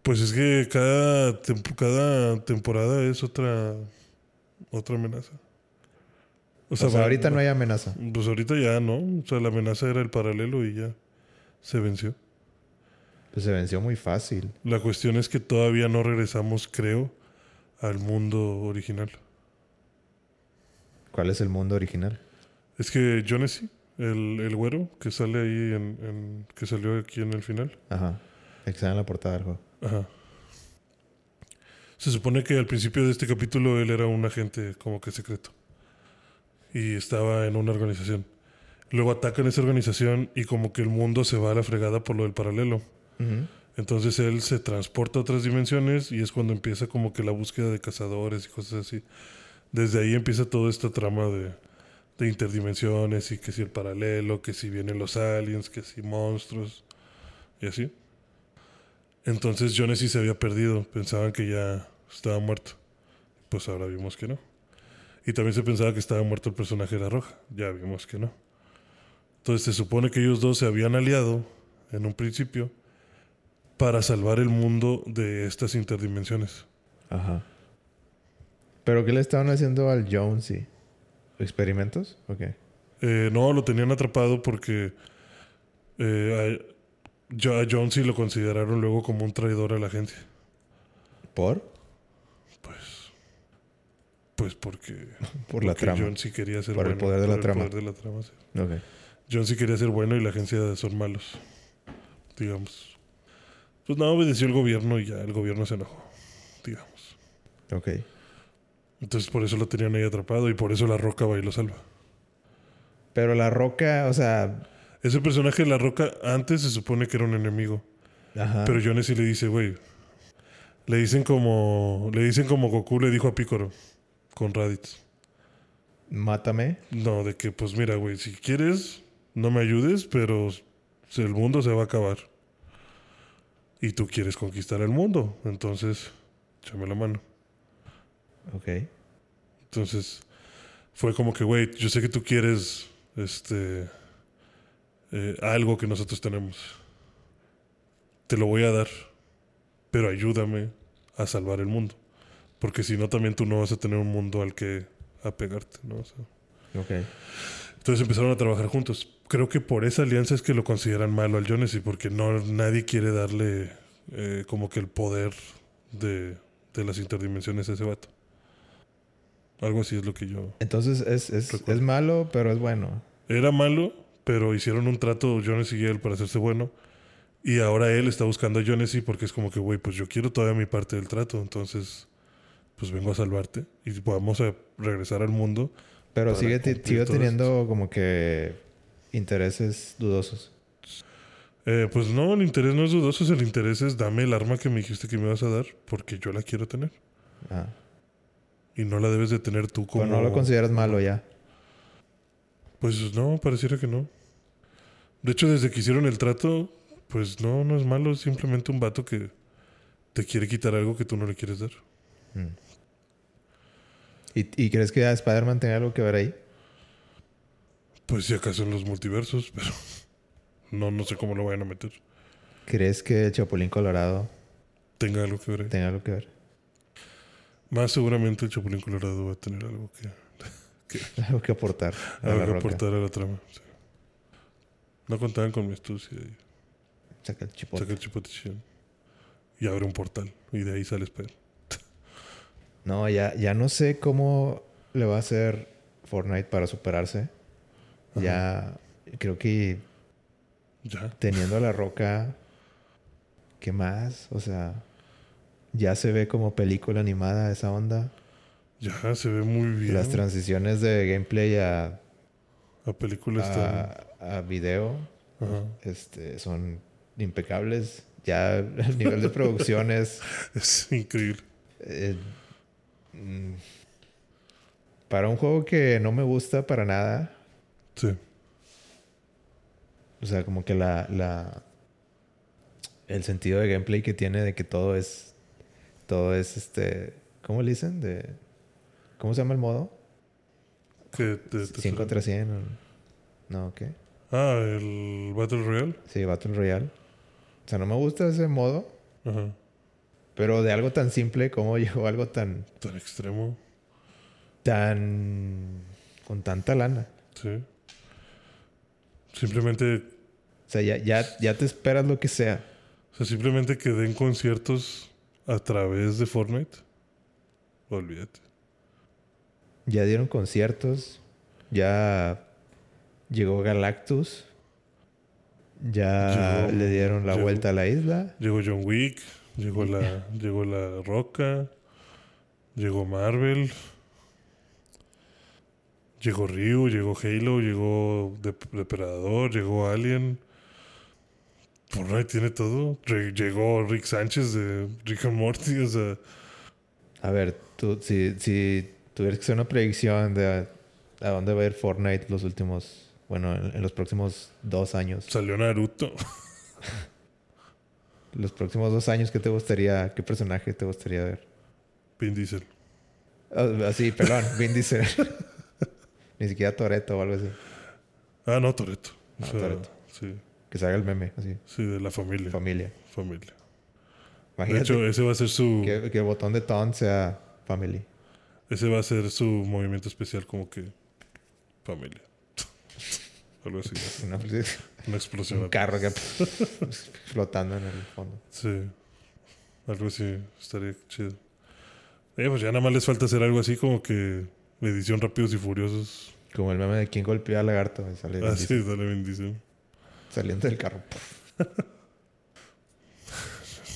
Pues es que cada, tem- cada temporada es otra otra amenaza. O sea, va- ahorita no hay amenaza. Pues ahorita ya no. O sea, la amenaza era el paralelo y ya se venció. Pues se venció muy fácil. La cuestión es que todavía no regresamos, creo, al mundo original. ¿Cuál es el mundo original? Es que Jonesy, el, el güero que sale ahí en, en- que salió aquí en el final. Ajá. El que sale en la portada del juego. Ajá. Se supone que al principio de este capítulo él era un agente como que secreto. Y estaba en una organización. Luego atacan esa organización y como que el mundo se va a la fregada por lo del paralelo. Entonces él se transporta a otras dimensiones y es cuando empieza como que la búsqueda de cazadores y cosas así. Desde ahí empieza toda esta trama de, de interdimensiones y que si el paralelo, que si vienen los aliens, que si monstruos y así. Entonces Jonesy se había perdido, pensaban que ya estaba muerto. Pues ahora vimos que no. Y también se pensaba que estaba muerto el personaje de la roja, ya vimos que no. Entonces se supone que ellos dos se habían aliado en un principio para salvar el mundo de estas interdimensiones. Ajá. ¿Pero qué le estaban haciendo al Jonesy? ¿Experimentos? Ok. Eh, no, lo tenían atrapado porque eh, a, Jo- a Jonesy lo consideraron luego como un traidor a la agencia. ¿Por? Pues, pues porque, Por la porque trama. Jonesy quería ser Por el bueno. poder de la por el trama. poder de la trama, sí. Ok. Jonesy quería ser bueno y la agencia son malos, digamos. Pues no, obedeció el gobierno y ya el gobierno se enojó, digamos. Ok. Entonces por eso lo tenían ahí atrapado y por eso la roca va y lo salva. Pero la roca, o sea... Ese personaje de la roca antes se supone que era un enemigo. Ajá. Pero Jonesy le dice, güey. Le dicen como. Le dicen como Goku le dijo a Picoro. Con Raditz. Mátame. No, de que, pues mira, güey, si quieres, no me ayudes, pero el mundo se va a acabar. Y tú quieres conquistar el mundo. Entonces, échame la mano. Ok. Entonces, fue como que, güey, yo sé que tú quieres. Este. eh, algo que nosotros tenemos. Te lo voy a dar. Pero ayúdame a salvar el mundo. Porque si no, también tú no vas a tener un mundo al que apegarte, ¿no? O sea, Ok. entonces empezaron a trabajar juntos. Creo que por esa alianza es que lo consideran malo al Jonesy, porque no nadie quiere darle eh, como que el poder de, de las interdimensiones a ese vato. Algo así es lo que yo... Entonces es, es, es malo, pero es bueno. Era malo, pero hicieron un trato Jones y él para hacerse bueno. Y ahora él está buscando a Jones porque es como que, güey, pues yo quiero todavía mi parte del trato. Entonces, pues vengo a salvarte y vamos a regresar al mundo. Pero sigue, sigue teniendo como que intereses dudosos. Eh, pues no, el interés no es dudoso. El interés es dame el arma que me dijiste que me ibas a dar porque yo la quiero tener. Ah. Y no la debes de tener tú como... Pero no lo consideras malo ya. Pues no, pareciera que no. De hecho, desde que hicieron el trato, pues no, no es malo. Es simplemente un vato que te quiere quitar algo que tú no le quieres dar. Mm. ¿Y, y crees que Spider-Man tenga algo que ver ahí? Pues si acaso en los multiversos, pero no, no sé cómo lo vayan a meter. ¿Crees que el Chapulín Colorado Tenga algo que ver ahí. tenga algo que ver? Más seguramente el Chapulín Colorado va a tener algo que, Algo que aportar a la algo que roca. aportar a la trama. sí. No contaban con mi astucia y Saca el chipote. saca el chipotichón y abre un portal y de ahí sale Spider. No, ya, ya no sé cómo le va a hacer Fortnite para superarse. Ya creo que Ya. teniendo a la roca, ¿qué más? O sea, ya se ve como película animada esa onda. Ya se ve muy bien. Las transiciones de gameplay a, La película está. a, a video Ajá. este, son impecables. Ya el nivel de producción es Es increíble. eh, mm, para un juego que no me gusta para nada. Sí. O sea, como que la, la el sentido de gameplay que tiene de que todo es todo es este ¿cómo le dicen? de ¿cómo se llama el modo? Que te- te- 100 contra 100 o- no, ¿qué? Ah, el Battle Royale. Sí, Battle Royale. O sea, no me gusta ese modo, Ajá. pero de algo tan simple como llegó algo tan Tan extremo. tan con tanta lana. Sí. Simplemente. O sea, ya, ya, ya te esperas lo que sea. O sea, simplemente que den conciertos a través de Fortnite. Olvídate. Ya dieron conciertos. Ya llegó Galactus. Ya Llegó- le dieron la llegó- vuelta a la isla. Llegó John Wick. Llegó la, llegó la Roca. Llegó Marvel. Llegó Ryu, llegó Halo, llegó Dep- Depredador, llegó Alien. Fortnite tiene todo. Llegó Rick Sánchez de Rick and Morty, o sea, A ver, tú, si, si tuvieras que hacer una predicción de a, a dónde va a ir Fortnite los últimos, bueno, en, en los próximos dos años. salió Naruto. Los próximos dos años, ¿qué te gustaría, qué personaje te gustaría ver? Vin Diesel. Ah, Así, perdón, Vin Diesel. Ni siquiera Toreto o algo así. Ah, no, Toreto. Ah, Toretto. Sí, Que se haga el meme, así. sí, de la familia. Familia. familia. De Imagínate hecho, ese va a ser su, que, que el botón de taunt sea family. ese va a ser su movimiento especial, como que familia. Algo así. Una- Una explosión. un carro que flotando en el fondo. Sí. Algo así estaría chido. Eh, pues ya nada más les falta hacer algo así como que edición Rápidos y Furiosos. Como el meme de quién golpea al lagarto. sale Ah, Diesel sí, dale bendición. Saliendo del carro.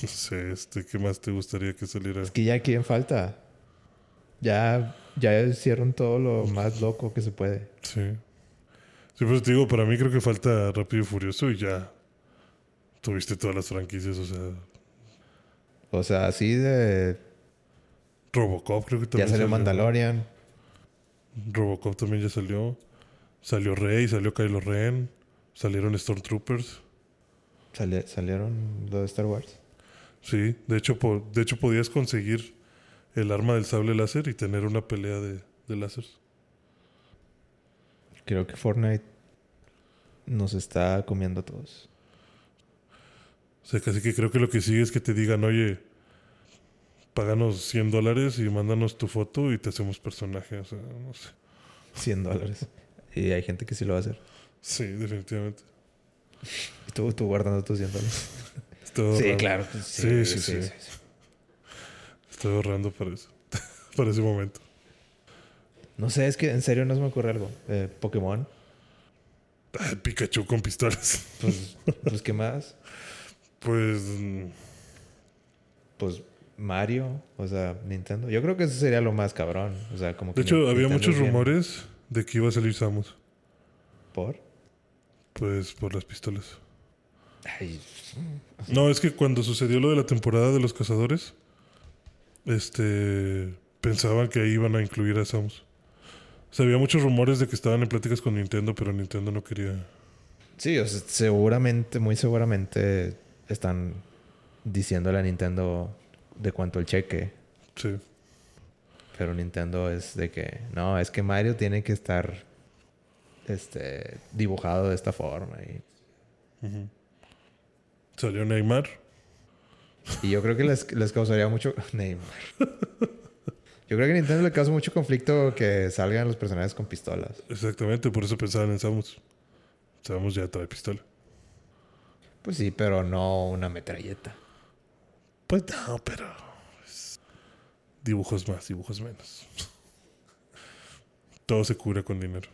No sé, este, ¿qué más te gustaría que saliera? Es que ya quién falta. Ya, ya hicieron todo lo más loco que se puede. Sí. Sí, pues te digo, para mí creo que falta Rápido y Furioso y ya tuviste todas las franquicias, o sea, O sea, así de. Robocop creo que Ya también salió Mandalorian. Robocop también ya salió. Salió Rey, salió Kylo Ren, salieron Stormtroopers. Sali- salieron los de Star Wars. Sí, de hecho, po- de hecho podías conseguir el arma del sable láser y tener una pelea de, de láseres. Creo que Fortnite nos está comiendo a todos. O sea, casi que creo que lo que sigue es que te digan, oye, páganos 100 dólares y mándanos tu foto y te hacemos personaje. O sea, no sé. 100 dólares. Y hay gente que sí lo va a hacer. Sí, definitivamente. Y tú, tú guardando tus 100 dólares. Estoy Sí, claro. Sí, sí, sí. Estoy ahorrando para eso. para ese momento. No sé, es que en serio no se me ocurre algo. Eh, Pokémon. Ah, Pikachu con pistolas. Pues, pues, ¿qué más? Pues. Pues Mario, o sea, Nintendo. Yo creo que eso sería lo más cabrón. O sea, como que De hecho, había muchos rumores de que iba a salir Samus. ¿Por? Pues por las pistolas. Ay, No, es que cuando sucedió lo de la temporada de los cazadores, este. Pensaban que ahí iban a incluir a Samus. O sea, había muchos rumores de que estaban en pláticas con Nintendo, pero Nintendo no quería. Sí, o sea, seguramente, muy seguramente están diciéndole a Nintendo de cuánto el cheque. Sí. Pero Nintendo es de que, no, es que Mario tiene que estar este, dibujado de esta forma. Y. Salió Neymar. y yo creo que les, les causaría mucho... Neymar. Yo creo que a Nintendo le causa mucho conflicto que salgan los personajes con pistolas. Exactamente, por eso pensaban en Samus. Samus ya trae pistola. Pues sí, pero no una metralleta. Pues no, pero. Dibujos más, dibujos menos. Todo se cura con dinero.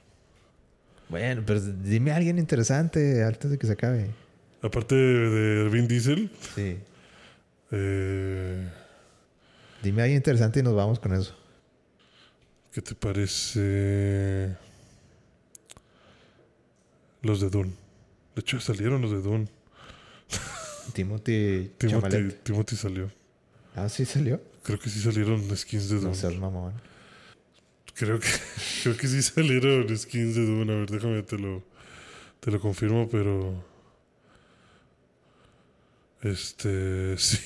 Bueno, pero dime a alguien interesante antes de que se acabe. Aparte de Vin Diesel, Sí. eh, Dime a alguien interesante y nos vamos con eso. ¿qué te parece? Los de Dune. De hecho, salieron los de Dune. Timothy, Timothy. Timothy salió. Ah, sí salió. Creo que sí salieron skins de Dune. No seas mamón. Creo que, creo que sí salieron skins de Dune. A ver, déjame, te lo, te lo confirmo, pero. Este. Sí.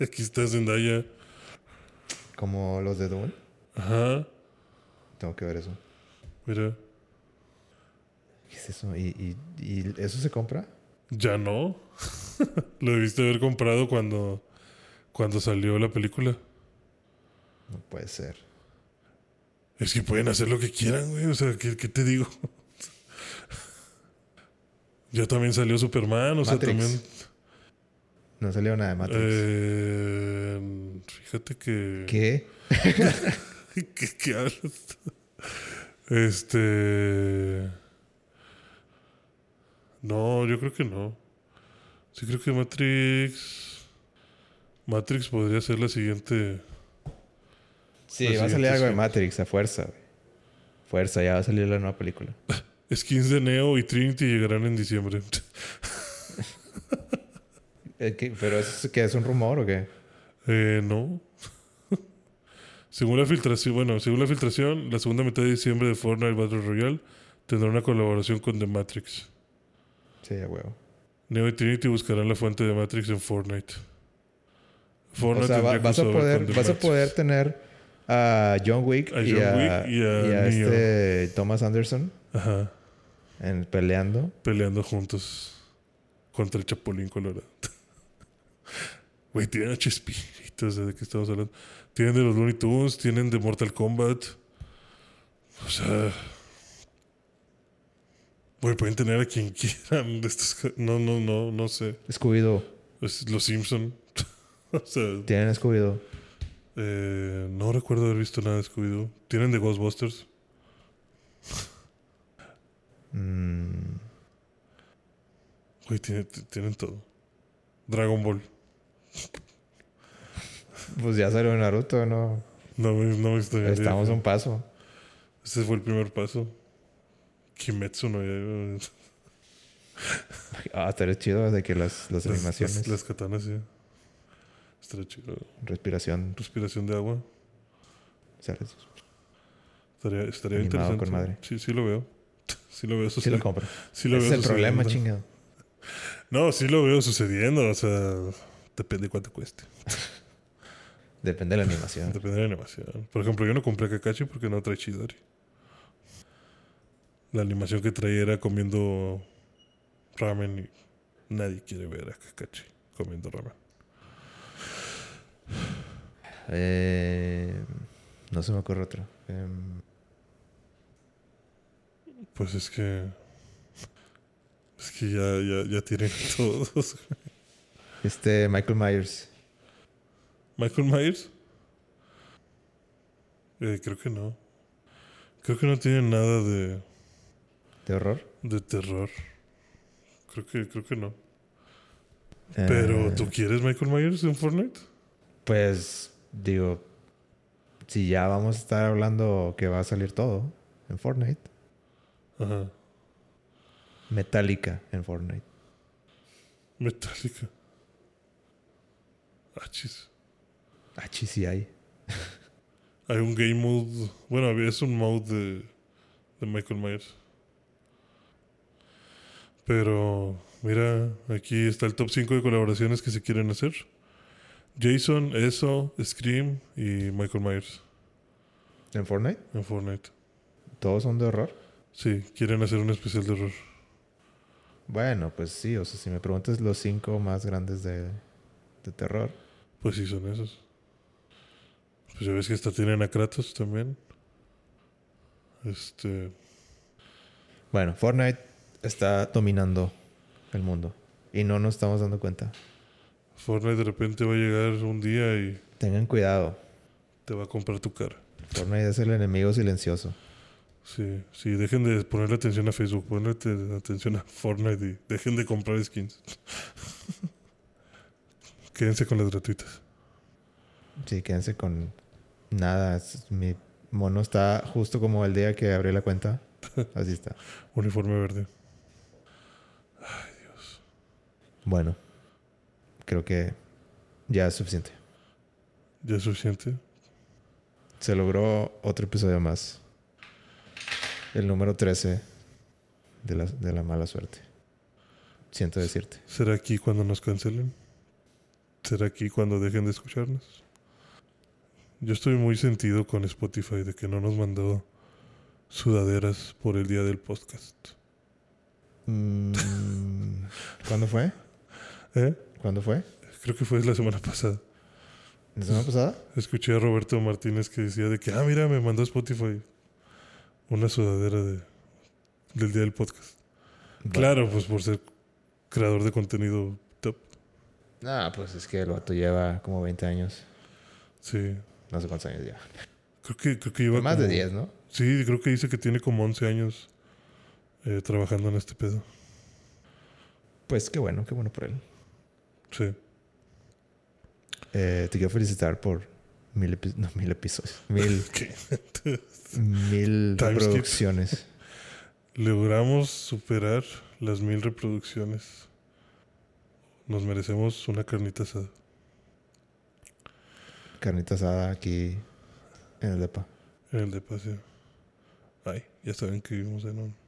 Aquí está Zendaya. Como los de Dune. Ajá. Tengo que ver eso. Mira. ¿Qué es eso? ¿Y, y, y eso se compra? Ya no. lo debiste haber comprado cuando. Cuando salió la película. No puede ser. Es que pueden hacer lo que quieran, güey. O sea, ¿qué, qué te digo? ya también salió Superman, o sea, Matrix. también. No salió nada de Matrix. Eh, fíjate que. ¿Qué? ¿Qué, qué hablas? Este. No, yo creo que no. Sí, creo que Matrix. Matrix podría ser la siguiente. Sí, va a salir algo de. Matrix a fuerza. Fuerza, ya va a salir la nueva película. Skins de Neo y Trinity llegarán en diciembre. Eh. ¿Pero eso qué, es un rumor o qué? Eh, no. según la filtración, bueno, según la filtración, la segunda mitad de diciembre de Fortnite Battle Royale tendrá una colaboración con The Matrix. Sí, a huevo. Neo y Trinity buscarán la fuente de Matrix en Fortnite. Fortnite o sea, va- vas, a poder tener a John Wick A y, a, Wick y a este Thomas Anderson Ajá, en, peleando. peleando juntos contra el Chapulín Colorado. Güey, tienen a Chespirito, o sea, ¿de qué estamos hablando? Tienen de los Looney Tunes, tienen de Mortal Kombat. O sea... Güey, pueden tener a quien quieran de estos... No, no, no, no sé. Scooby-Doo. Es los Simpson. o sea, Tienen. Eh, no recuerdo haber visto nada de Scooby-Doo. Tienen de Ghostbusters. Mm, Güey, tiene- t- tienen todo. Dragon Ball. pues ya salió Naruto, ¿no? No no me extrañaría. Estamos a un paso. Ese fue el primer paso. Kimetsu no ya- Ah, estaría chido de que las, las las, animaciones, las, las katanas, sí. Estaría chido. respiración, Respiración de agua. ¿sabes? Estaría, estaría interesante. con madre. Sí, sí lo veo. Sí lo veo Sí lo sucediendo. compro. Sí lo Ese veo es el problema, chingado. No, sí lo veo sucediendo. O sea, depende cuánto cueste. Depende de la animación. Depende de la animación. Por ejemplo, yo no compré a Kakashi porque no trae Chidori. La animación que traía era comiendo ramen y nadie quiere ver a Kakashi comiendo ramen. Eh, no se me ocurre otro. Em, Pues es que. Es que ya, ya, ya tienen todos. este, Michael Myers. ¿Michael Myers? Eh, creo que no. Creo que no tiene nada de, ¿De horror? de terror. Creo que, creo que no. Pero, Eh, ¿tú quieres Michael Myers en Fortnite? Pues, digo, si ya vamos a estar hablando que va a salir todo en Fortnite. Ajá. Metallica en Fortnite. Metallica. Ah, chis. Ah, sí, hay. Hay un game mode. Bueno, es un mode de, de Michael Myers. Pero, mira, aquí está el top 5 de colaboraciones que se quieren hacer: Jason, Eso, Scream y Michael Myers ¿En Fortnite? en Fortnite. ¿Todos son de horror? Sí, quieren hacer un especial de horror. Bueno, pues sí. O sea, si me preguntas los cinco más grandes de, de terror. Pues sí, son esos. Pues ya ves que hasta tienen a Kratos también. Este. Bueno, Fortnite está dominando el mundo. Y no nos estamos dando cuenta. Fortnite de repente va a llegar un día y Tengan cuidado. te va a comprar tu cara. Fortnite es el enemigo silencioso. Sí, sí, dejen de ponerle atención a Facebook, ponle te- atención a Fortnite y dejen de comprar skins. Quédense con las gratuitas. Sí, quédense con nada. Mi mono está justo como el día que abrí la cuenta. Así está. Uniforme verde. Bueno, creo que ya es suficiente. ¿Ya es suficiente? Se logró otro episodio más. El número 13 de la, de la mala suerte. Siento decirte. ¿Será aquí cuando nos cancelen? ¿Será aquí cuando dejen de escucharnos? Yo estoy muy sentido con Spotify de que no nos mandó sudaderas por el día del podcast. Mm, ¿Cuándo fue? ¿Eh? ¿Cuándo fue? Creo que fue la semana pasada. ¿La semana pasada? Escuché a Roberto Martínez que decía de que, ah, mira, me mandó Spotify una sudadera de, del día del podcast. Claro, pues por ser creador de contenido top. Ah, pues es que el vato lleva como 20 años. Sí. No sé cuántos años ya. Creo que, creo que lleva Más de como- 10, ¿no? Sí, creo que dice que tiene como 11 años eh, trabajando en este pedo. Pues qué bueno, qué bueno por él. Sí. Eh, te quiero felicitar por mil, epi- no, mil episodios. Mil, mil reproducciones. Logramos superar las mil reproducciones. Nos merecemos una carnita asada. Carnita asada aquí en el depa. En el de paseo. Ay, ya saben que vivimos en un.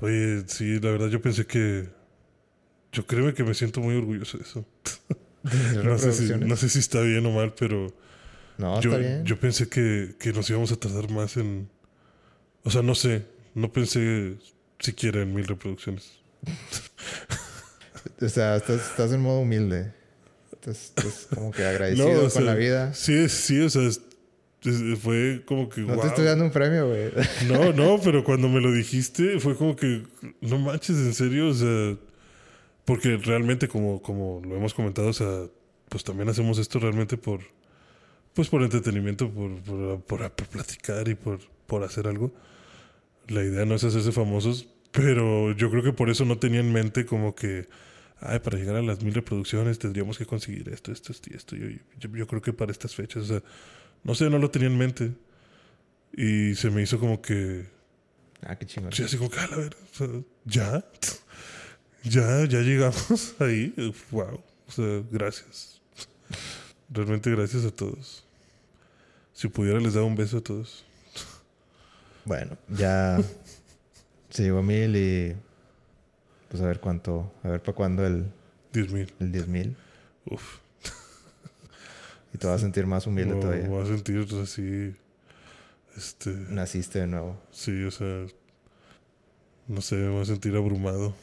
Oye, sí, la verdad yo pensé que. Yo creo que me siento muy orgulloso de eso. ¿De No sé, si, reproducciones? no sé si está bien o mal, pero No, yo, está bien. yo pensé que, que nos íbamos a tardar más en. O sea, no sé. No pensé siquiera en mil reproducciones. O sea, estás, estás en modo humilde. Estás, estás como que agradecido No, o con la vida. Sí, sí, o sea, es- fue como que. No wow. te estoy dando un premio, güey. No, no, pero cuando me lo dijiste fue como que, no manches, en serio, o sea, porque realmente como, como lo hemos comentado, o sea, pues también hacemos esto realmente por, pues por entretenimiento, por, por, por- por platicar y por, por hacer algo. La idea no es hacerse famosos, pero yo creo que por eso no tenía en mente como que, ay, para llegar a las mil reproducciones tendríamos que conseguir esto, esto, esto y esto. Yo, yo, yo creo que para estas fechas, o sea, no sé, no lo tenía en mente. Y se me hizo como que, Ah, qué chingón. Sí, así como que, a la ver, o sea, ya, ya, ya llegamos ahí. Wow, o sea, gracias. Realmente gracias a todos. Si pudiera les daba un beso a todos. Bueno, ya se llegó a mil y pues a ver cuánto, a ver para cuándo el, Diez mil. el 10 mil. Uf. Y te vas a sentir más humilde Me todavía. voy a sentir así. Este. Naciste de nuevo. Sí, o sea. No sé, me voy a sentir abrumado.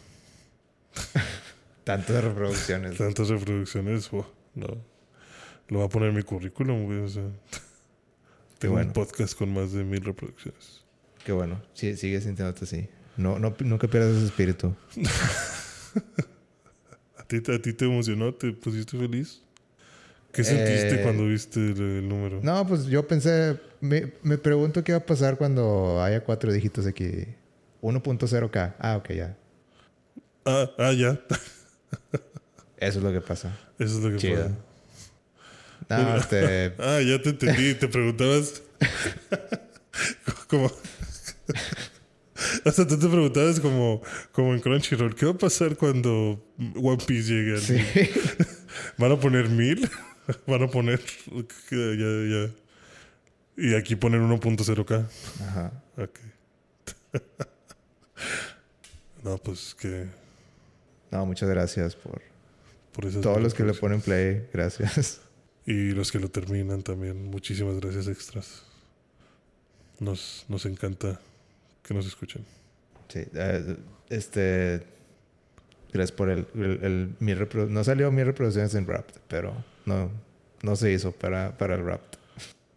Tantas reproducciones. Tantas reproducciones, no. Lo voy a poner en mi currículum, güey. O sea, Qué tengo bueno, un podcast con más de mil reproducciones. qué bueno. Sí, sigue sintiéndote así. No, no, nunca pierdas ese espíritu. ¿A ti, ¿A ti te emocionó? ¿Te pusiste feliz? ¿Qué sentiste Eh, cuando viste el, el número? No, pues yo pensé, me, me pregunto qué va a pasar cuando haya cuatro dígitos aquí. 1.0K. Ah, ok, ya. Ah, ah, ya. Eso es lo que pasa. Eso es lo que Chido. pasa. No, este... Ah, ya te entendí. te preguntabas. como. Hasta tú te preguntabas como, como en Crunchyroll, ¿qué va a pasar cuando One Piece llegue? al Sí. ¿Van a poner mil? ¿Van a poner...? Ya, ya. Y aquí ponen 1.0K. Ajá. Ok. no, pues que No, muchas gracias por por todos los que le ponen play. Gracias. Y los que lo terminan también. Muchísimas gracias extras. Nos, nos encanta que nos escuchen. Sí, eh, este... Gracias por el... el- el- mi no salió mi reproducciones en Wrapped, pero no, no se hizo para, para el Wrapped.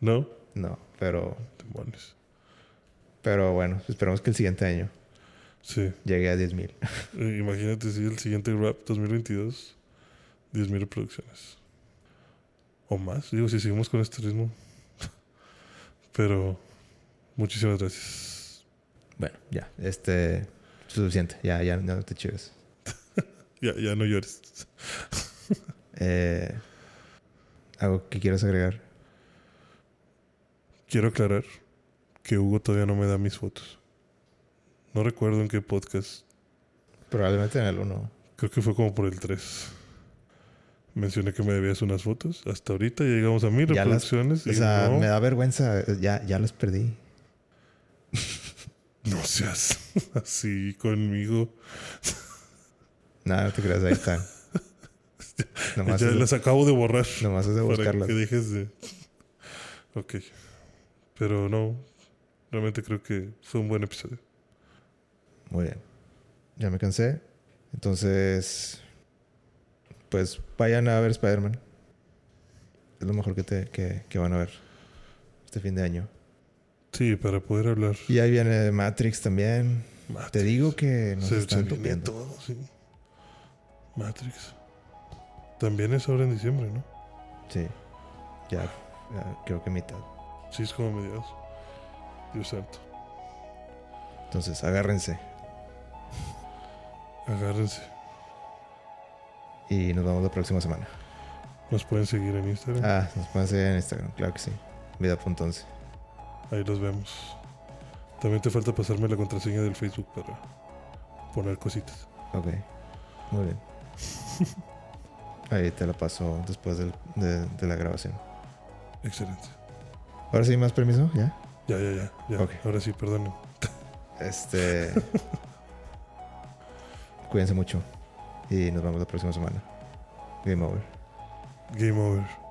¿No? No, pero... Demonios. Pero bueno, esperamos que el siguiente año Sí. llegue a 10.000. Eh, Imagínate si el siguiente rap 2022, 10.000 reproducciones. O más, digo, si seguimos con este ritmo. Pero muchísimas gracias. Bueno, ya, este... Suficiente, ya, ya no te chives. Ya, ya no llores. Eh, ¿Algo que quieras agregar? Quiero aclarar que Hugo todavía no me da mis fotos. No recuerdo en qué podcast. Probablemente en el 1. Creo que fue como por el 3. Mencioné que me debías unas fotos. Hasta ahorita ya llegamos a mil Ya las- reproducciones. O sea, no, me da vergüenza. Ya, ya los perdí. no seas así conmigo. Nada, no te creas, ahí están. Nomás, ya es, las acabo de borrar. nomás es de para buscarlas. que dejes de. Ok. Pero no. Realmente creo que fue un buen episodio. Muy bien. Ya me cansé. Entonces, pues vayan a ver Spider-Man. Es lo mejor que, te, que, que van a ver este fin de año. Sí, para poder hablar. Y ahí viene Matrix también. Matrix. Te digo que nos se, se están viene topiando. todo, sí. Matrix. También es ahora en diciembre, ¿no? Sí. Ya, ya creo que mitad. Sí, es como mediados. Dios santo. Entonces, agárrense. Agárrense. Y nos vemos la próxima semana. Nos pueden seguir en Instagram. Ah, nos pueden seguir en Instagram, claro que sí. Vida.11. Ahí los vemos. También te falta pasarme la contraseña del Facebook para poner cositas. Ok. Muy bien. Ahí te la paso después del- de, de la grabación. Excelente. Ahora sí, más permiso, ¿ya? Ya, ya, ya. ya. Ahora sí, perdonen. Este. Cuídense mucho. Y nos vemos la próxima semana. Game over. Game over.